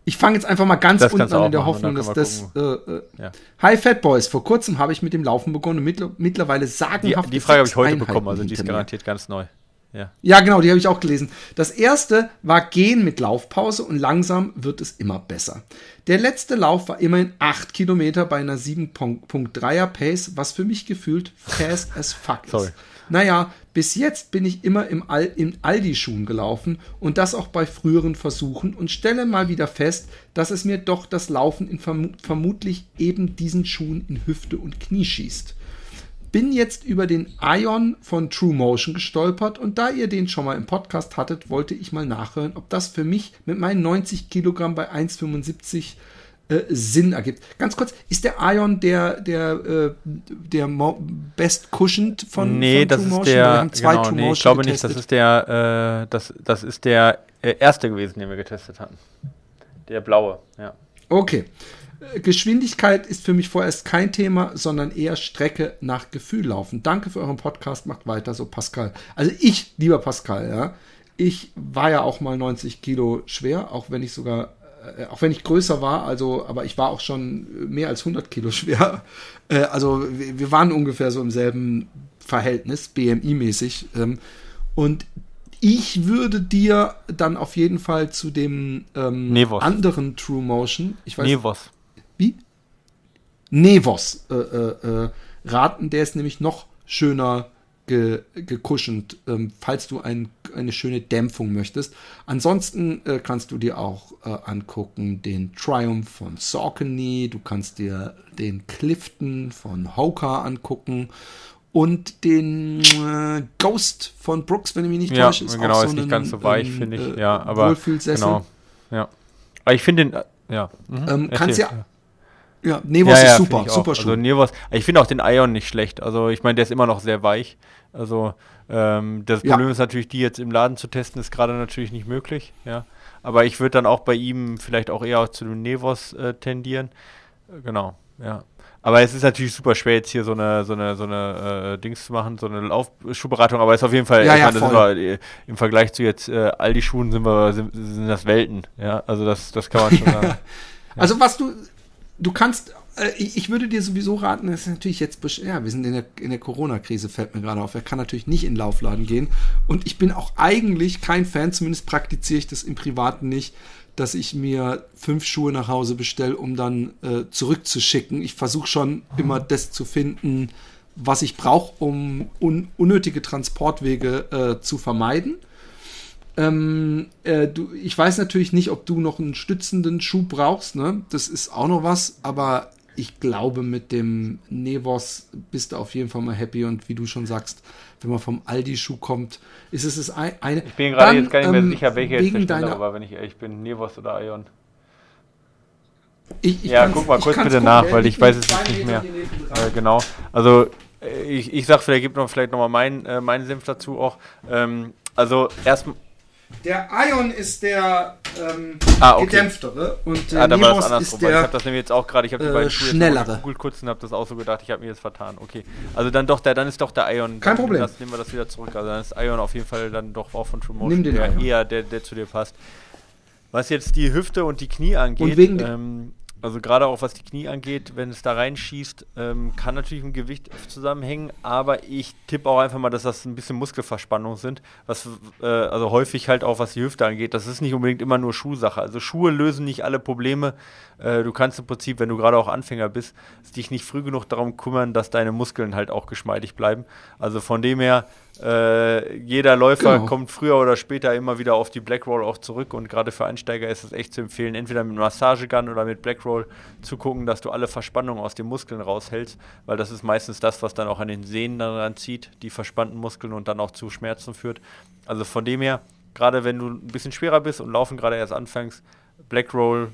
Ich fange jetzt einfach mal ganz das unten an in der machen, Hoffnung, dass das. Äh, äh, ja. Hi Fat Boys, vor kurzem habe ich mit dem Laufen begonnen und mittlerweile sagenhaft.
Die, die Frage habe ich heute Einheiten bekommen, also die ist garantiert ganz neu. Ja.
ja, genau, die habe ich auch gelesen. Das erste war Gehen mit Laufpause und langsam wird es immer besser. Der letzte Lauf war immerhin 8 Kilometer bei einer 7.3er Pace, was für mich gefühlt fast as fuck ist. Sorry. Naja, bis jetzt bin ich immer im, Al im Aldi-Schuhen gelaufen und das auch bei früheren Versuchen und stelle mal wieder fest, dass es mir doch das Laufen in verm vermutlich eben diesen Schuhen in Hüfte und Knie schießt. Bin jetzt über den Ion von True Motion gestolpert und da ihr den schon mal im Podcast hattet, wollte ich mal nachhören, ob das für mich mit meinen 90 Kilogramm bei 1,75 äh, Sinn ergibt. Ganz kurz, ist der Ion der, der, äh, der Best Cushioned von,
nee, von das? Ist der, genau, nee, ich glaube getestet. nicht, das ist der, äh, das, das ist der äh, erste gewesen, den wir getestet hatten. Der blaue, ja.
Okay. Geschwindigkeit ist für mich vorerst kein Thema, sondern eher Strecke nach Gefühl laufen. Danke für euren Podcast, macht weiter so, Pascal. Also ich, lieber Pascal, ja, ich war ja auch mal 90 Kilo schwer, auch wenn ich sogar, äh, auch wenn ich größer war, also, aber ich war auch schon mehr als 100 Kilo schwer. Äh, also wir, wir, waren ungefähr so im selben Verhältnis, BMI-mäßig. Ähm, und ich würde dir dann auf jeden Fall zu dem ähm, anderen True Motion, ich weiß,
Nevos
wie? Nevos äh, äh, äh, raten. Der ist nämlich noch schöner ge, gekuschend, ähm, falls du ein, eine schöne Dämpfung möchtest. Ansonsten äh, kannst du dir auch äh, angucken den Triumph von Saucony, du kannst dir den Clifton von Hoka angucken und den äh, Ghost von Brooks, wenn ich mich nicht
ja, täusche. Ist genau, ist so nicht ein, ganz so weich, finde ich. Äh, ja, aber genau. Ja. Aber ich finde den, äh, ja.
Mhm. Ähm, kannst ja, ja, Nevos ja, ja, ist super, super
Schuh. Also Nevos, ich finde auch den Ion nicht schlecht. Also ich meine, der ist immer noch sehr weich. Also ähm, das Problem ja. ist natürlich, die jetzt im Laden zu testen, ist gerade natürlich nicht möglich. Ja, aber ich würde dann auch bei ihm vielleicht auch eher zu dem Nevos äh, tendieren. Genau, ja. Aber es ist natürlich super schwer, jetzt hier so eine, so eine, so eine äh, Dings zu machen, so eine Laufschuhberatung, aber es ist auf jeden Fall,
ja, ja, meine,
wir, äh, im Vergleich zu jetzt äh, Aldi-Schuhen sind wir, sind, sind das Welten, ja, also das, das kann man schon sagen.
Also was du, du kannst, ich würde dir sowieso raten, das ist natürlich jetzt, ja, wir sind in der, in der Corona-Krise, fällt mir gerade auf. Er kann natürlich nicht in den Laufladen gehen. Und ich bin auch eigentlich kein Fan, zumindest praktiziere ich das im Privaten nicht, dass ich mir fünf Schuhe nach Hause bestelle, um dann äh, zurückzuschicken. Ich versuche schon immer das zu finden, was ich brauche, um un unnötige Transportwege äh, zu vermeiden. Ähm, äh, du, ich weiß natürlich nicht, ob du noch einen stützenden Schuh brauchst, ne? Das ist auch noch was, aber ich glaube, mit dem Nevos bist du auf jeden Fall mal happy und wie du schon sagst, wenn man vom Aldi-Schuh kommt, ist es das eine.
Ich bin gerade jetzt gar nicht mehr ähm, sicher, welche jetzt der deiner, aber wenn ich ehrlich bin, Nevos oder Ion. Ich, ich ja, guck mal kurz bitte gucken, nach, weil ich weiß es jetzt nicht mehr. Äh, genau. Also äh, ich, ich sag vielleicht, gib noch vielleicht nochmal meinen äh, meinen Senf dazu auch. Ähm, also erstmal
der Ion ist der ähm,
ah, okay.
gedämpftere und
der ah, Nemos ist der ich habe das nämlich jetzt auch gerade, ich habe die
äh, beiden schnellere.
gegoogelt kurz und habe das auch so gedacht, ich habe mir jetzt vertan. Okay, also dann doch der, dann ist doch der Ion.
Kein Problem.
Das, nehmen wir das wieder zurück. Also dann ist Ion auf jeden Fall dann doch auch von True Motion der Ion. eher der, der zu dir passt. Was jetzt die Hüfte und die Knie angeht, ähm, also gerade auch was die Knie angeht, wenn es da reinschießt, ähm, kann natürlich im Gewicht zusammenhängen, aber ich tippe auch einfach mal, dass das ein bisschen Muskelverspannung sind, was äh, also häufig halt auch was die Hüfte angeht. Das ist nicht unbedingt immer nur Schuhsache. Also Schuhe lösen nicht alle Probleme. Äh, du kannst im Prinzip, wenn du gerade auch Anfänger bist, dich nicht früh genug darum kümmern, dass deine Muskeln halt auch geschmeidig bleiben. Also von dem her äh, jeder Läufer genau. kommt früher oder später immer wieder auf die Blackroll auch zurück und gerade für Einsteiger ist es echt zu empfehlen, entweder mit Massagegun oder mit Blackroll zu gucken, dass du alle Verspannungen aus den Muskeln raushältst, weil das ist meistens das, was dann auch an den Sehnen daran zieht, die verspannten Muskeln und dann auch zu Schmerzen führt. Also von dem her, gerade wenn du ein bisschen schwerer bist und laufen gerade erst anfängst, Blackroll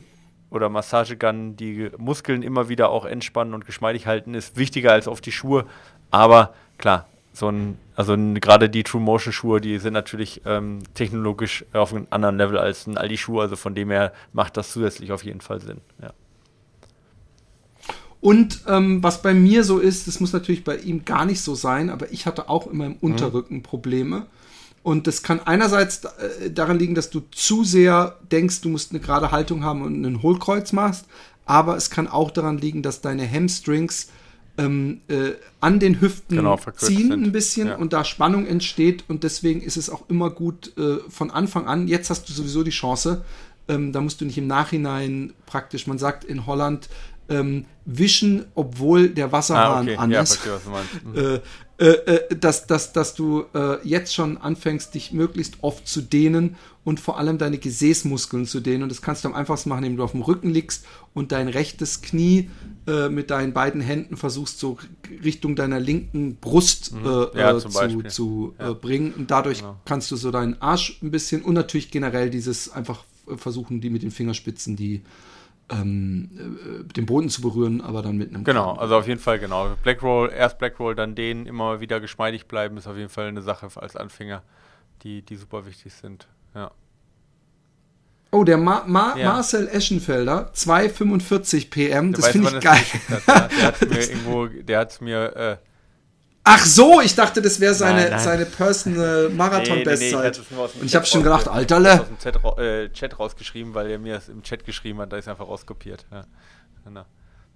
oder Massagegun die Muskeln immer wieder auch entspannen und geschmeidig halten, ist wichtiger als auf die Schuhe. Aber klar, so ein, also gerade die True Motion Schuhe, die sind natürlich ähm, technologisch auf einem anderen Level als ein Aldi Schuh, also von dem her macht das zusätzlich auf jeden Fall Sinn. Ja.
Und ähm, was bei mir so ist, das muss natürlich bei ihm gar nicht so sein, aber ich hatte auch immer im mhm. Unterrücken Probleme. Und das kann einerseits äh, daran liegen, dass du zu sehr denkst, du musst eine gerade Haltung haben und einen Hohlkreuz machst, aber es kann auch daran liegen, dass deine Hamstrings ähm, äh, an den Hüften genau, ziehen sind. ein bisschen ja. und da Spannung entsteht und deswegen ist es auch immer gut äh, von Anfang an, jetzt hast du sowieso die Chance, ähm, da musst du nicht im Nachhinein praktisch, man sagt in Holland, ähm, wischen, obwohl der Wasserhahn ah, okay. an ja, ist. Verstehe. Mhm. Äh, äh, dass, dass, dass du äh, jetzt schon anfängst, dich möglichst oft zu dehnen und vor allem deine Gesäßmuskeln zu dehnen. Und das kannst du am einfachsten machen, indem du auf dem Rücken liegst und dein rechtes Knie äh, mit deinen beiden Händen versuchst, so Richtung deiner linken Brust mhm. Äh, ja, zu, zu ja. bringen. Und dadurch genau. kannst du so deinen Arsch ein bisschen und natürlich generell dieses einfach versuchen, die mit den Fingerspitzen die ähm, äh, den Boden zu berühren, aber dann mit einem.
Genau, also auf jeden Fall, genau. Black Roll, erst Black Roll, dann den immer wieder geschmeidig bleiben, ist auf jeden Fall eine Sache als Anfänger, die, die super wichtig sind. Ja.
Oh, der Ma Ma ja. Marcel Eschenfelder, 245 PM, das finde ich geil.
Hat, der hat es mir irgendwo, der hat es mir äh,
Ach so, ich dachte, das wäre seine, nein, nein. seine Personal Marathon-Bestzeit. Nee, nee, nee, und ich habe schon gedacht, Alterle. Ich aus
dem Chat, äh, Chat, rausgeschrieben, weil er mir das im Chat geschrieben hat, da ist einfach rauskopiert. Ja. Genau.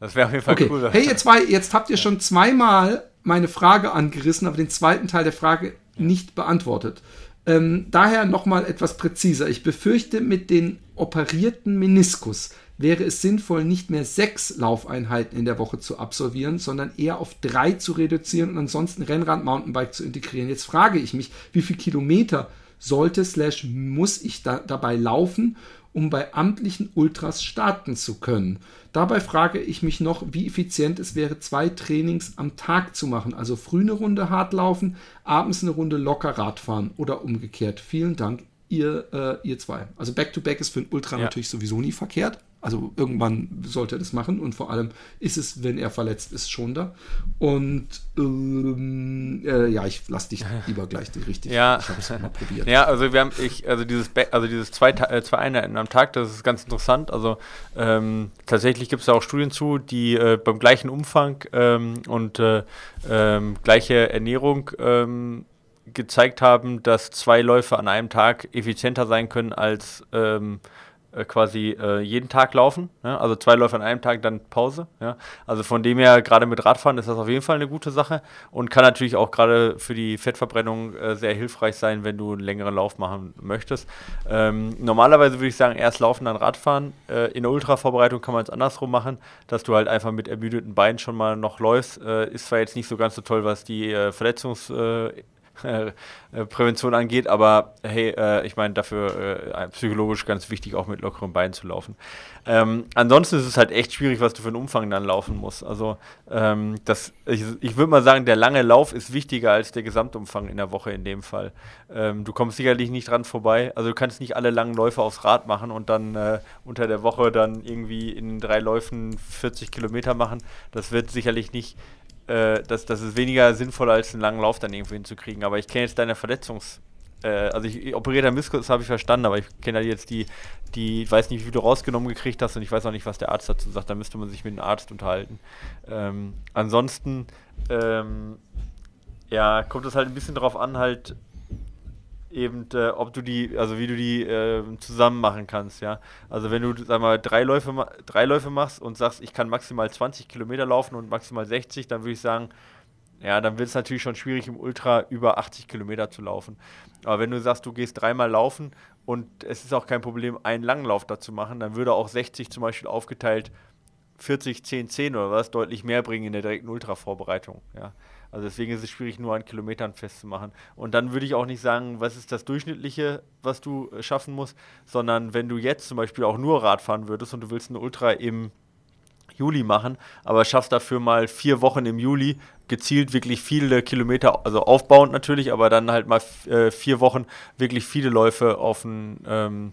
Das wäre auf jeden Fall okay. cool.
Hey, ihr zwei, jetzt habt ihr schon zweimal meine Frage angerissen, aber den zweiten Teil der Frage nicht beantwortet. Ähm, daher nochmal etwas präziser. Ich befürchte, mit den operierten Meniskus wäre es sinnvoll, nicht mehr sechs Laufeinheiten in der Woche zu absolvieren, sondern eher auf drei zu reduzieren und ansonsten Rennrad Mountainbike zu integrieren. Jetzt frage ich mich, wie viel Kilometer sollte slash muss ich da, dabei laufen, um bei amtlichen Ultras starten zu können? Dabei frage ich mich noch, wie effizient es wäre, zwei Trainings am Tag zu machen. Also früh eine Runde hart laufen, abends eine Runde locker Radfahren oder umgekehrt. Vielen Dank, ihr, äh, ihr zwei. Also Back-to-Back -back ist für ein Ultra ja. natürlich sowieso nie verkehrt. Also irgendwann sollte er das machen und vor allem ist es, wenn er verletzt ist, schon da. Und ähm, äh, ja, ich lasse dich lieber gleich die richtig.
Ja. Ich habe es mal probiert. Ja, also wir haben, ich, also dieses, also dieses zwei, äh, zwei Einheiten am Tag, das ist ganz interessant. Also ähm, tatsächlich gibt es da auch Studien zu, die äh, beim gleichen Umfang ähm, und äh, ähm, gleiche Ernährung ähm, gezeigt haben, dass zwei Läufe an einem Tag effizienter sein können als ähm, äh, quasi äh, jeden Tag laufen. Ja? Also zwei Läufe an einem Tag, dann Pause. Ja? Also von dem her, gerade mit Radfahren ist das auf jeden Fall eine gute Sache und kann natürlich auch gerade für die Fettverbrennung äh, sehr hilfreich sein, wenn du einen längeren Lauf machen möchtest. Ähm, normalerweise würde ich sagen, erst laufen, dann Radfahren. Äh, in der Ultra-Vorbereitung kann man es andersrum machen, dass du halt einfach mit ermüdeten Beinen schon mal noch läufst. Äh, ist zwar jetzt nicht so ganz so toll, was die Verletzungs- Prävention angeht, aber hey, äh, ich meine, dafür äh, psychologisch ganz wichtig, auch mit lockeren Beinen zu laufen. Ähm, ansonsten ist es halt echt schwierig, was du für einen Umfang dann laufen musst. Also ähm, das, ich, ich würde mal sagen, der lange Lauf ist wichtiger als der Gesamtumfang in der Woche in dem Fall. Ähm, du kommst sicherlich nicht dran vorbei. Also du kannst nicht alle langen Läufe aufs Rad machen und dann äh, unter der Woche dann irgendwie in drei Läufen 40 Kilometer machen. Das wird sicherlich nicht äh, das, das ist weniger sinnvoll, als einen langen Lauf dann irgendwo hinzukriegen. Aber ich kenne jetzt deine Verletzungs- äh, also ich, ich operierte Meniskus habe ich verstanden, aber ich kenne halt jetzt die, die, ich weiß nicht, wie du rausgenommen gekriegt hast und ich weiß auch nicht, was der Arzt dazu sagt. Da müsste man sich mit dem Arzt unterhalten. Ähm, ansonsten, ähm, ja, kommt es halt ein bisschen darauf an, halt, eben, äh, ob du die, also wie du die äh, zusammen machen kannst, ja. Also wenn du, sag mal, drei Läufe, drei Läufe machst und sagst, ich kann maximal 20 Kilometer laufen und maximal 60, dann würde ich sagen, ja, dann wird es natürlich schon schwierig, im Ultra über 80 Kilometer zu laufen. Aber wenn du sagst, du gehst dreimal laufen und es ist auch kein Problem, einen langen Lauf dazu machen, dann würde auch 60 zum Beispiel aufgeteilt 40, 10, 10 oder was deutlich mehr bringen in der direkten Ultra-Vorbereitung, ja. Also deswegen ist es schwierig, nur an Kilometern festzumachen. Und dann würde ich auch nicht sagen, was ist das Durchschnittliche, was du äh, schaffen musst, sondern wenn du jetzt zum Beispiel auch nur Rad fahren würdest und du willst eine Ultra im Juli machen, aber schaffst dafür mal vier Wochen im Juli gezielt wirklich viele Kilometer, also aufbauend natürlich, aber dann halt mal äh, vier Wochen wirklich viele Läufe auf ein ähm,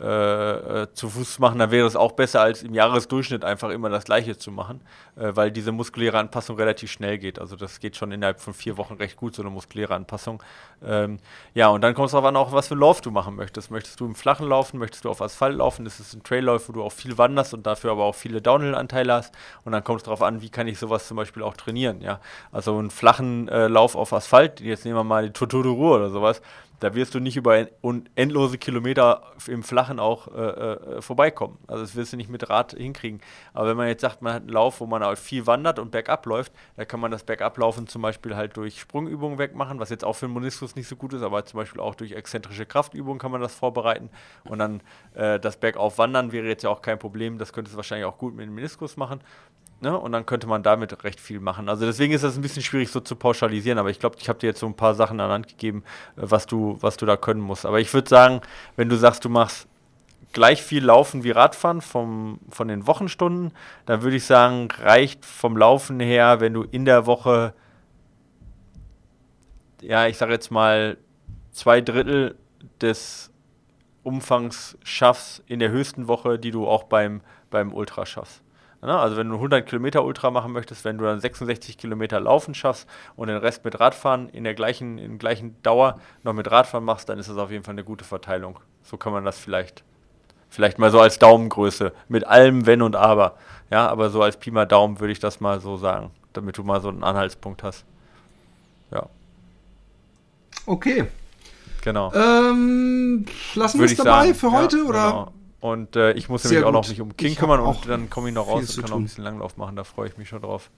äh, äh, zu Fuß zu machen, dann wäre es auch besser, als im Jahresdurchschnitt einfach immer das Gleiche zu machen, äh, weil diese muskuläre Anpassung relativ schnell geht. Also das geht schon innerhalb von vier Wochen recht gut, so eine muskuläre Anpassung. Ähm, ja, und dann kommt es darauf an, auch was für einen Lauf du machen möchtest. Möchtest du im Flachen laufen, möchtest du auf Asphalt laufen, das ist ein Traillauf, wo du auch viel wanderst und dafür aber auch viele Downhill-Anteile hast. Und dann kommt es darauf an, wie kann ich sowas zum Beispiel auch trainieren. Ja? Also einen flachen äh, Lauf auf Asphalt, jetzt nehmen wir mal die Tour de Ruhr oder sowas, da wirst du nicht über endlose Kilometer im Flachen auch äh, äh, vorbeikommen. Also das wirst du nicht mit Rad hinkriegen. Aber wenn man jetzt sagt, man hat einen Lauf, wo man halt viel wandert und bergab läuft, da kann man das Bergablaufen zum Beispiel halt durch Sprungübungen wegmachen, was jetzt auch für den Moniskus nicht so gut ist, aber zum Beispiel auch durch exzentrische Kraftübungen kann man das vorbereiten. Und dann äh, das Bergauf wandern wäre jetzt ja auch kein Problem. Das könnte es wahrscheinlich auch gut mit dem Meniskus machen. Ne? Und dann könnte man damit recht viel machen. Also deswegen ist das ein bisschen schwierig so zu pauschalisieren, aber ich glaube, ich habe dir jetzt so ein paar Sachen an Hand gegeben, äh, was du, was du da können musst. Aber ich würde sagen, wenn du sagst, du machst gleich viel Laufen wie Radfahren vom, von den Wochenstunden, dann würde ich sagen, reicht vom Laufen her, wenn du in der Woche, ja, ich sage jetzt mal, zwei Drittel des Umfangs schaffst in der höchsten Woche, die du auch beim, beim Ultra schaffst. Ne? Also wenn du 100 Kilometer Ultra machen möchtest, wenn du dann 66 Kilometer Laufen schaffst und den Rest mit Radfahren in der gleichen, in gleichen Dauer noch mit Radfahren machst, dann ist das auf jeden Fall eine gute Verteilung. So kann man das vielleicht, vielleicht mal so als Daumengröße mit allem Wenn und Aber. Ja, aber so als Pi mal Daumen würde ich das mal so sagen, damit du mal so einen Anhaltspunkt hast. Ja.
Okay.
Genau.
Ähm, lassen wir es dabei sagen, für heute ja, oder? Genau.
Und äh, ich muss nämlich auch noch mich um King kümmern und dann komme ich noch raus und kann noch ein bisschen Langlauf machen. Da freue ich mich schon drauf.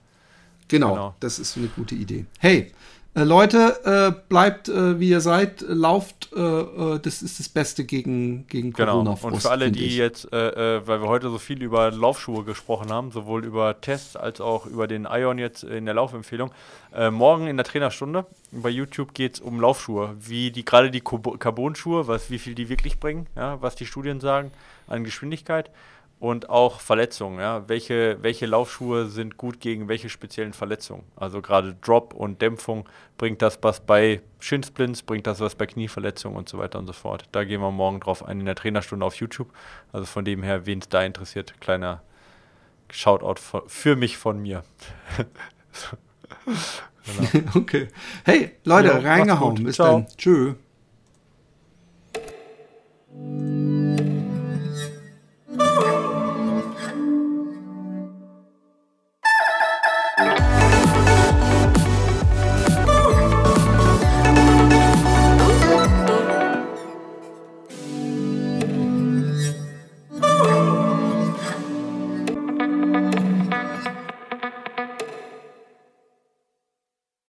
Genau, genau, das ist eine gute Idee. Hey, äh, Leute, äh, bleibt äh, wie ihr seid, lauft, äh, äh, das ist das Beste gegen, gegen
Corona. Genau. Und für alle, die ich. jetzt, weil wir heute so viel über Laufschuhe gesprochen haben, sowohl über Tests als auch über den Ion jetzt in der Laufempfehlung, morgen in der Trainerstunde bei YouTube geht es um Laufschuhe, wie die gerade die Carbon-Schuhe, was, wie viel die wirklich bringen, ja, was die Studien sagen an Geschwindigkeit und auch Verletzungen. Ja? Welche, welche Laufschuhe sind gut gegen welche speziellen Verletzungen? Also gerade Drop und Dämpfung, bringt das was bei Shinsplints, bringt das was bei Knieverletzungen und so weiter und so fort. Da gehen wir morgen drauf ein in der Trainerstunde auf YouTube. Also von dem her, wen es da interessiert, kleiner Shoutout für mich von mir.
Okay. Hey, Leute, ja, reingehauen. Bis Ciao. dann. Tschö.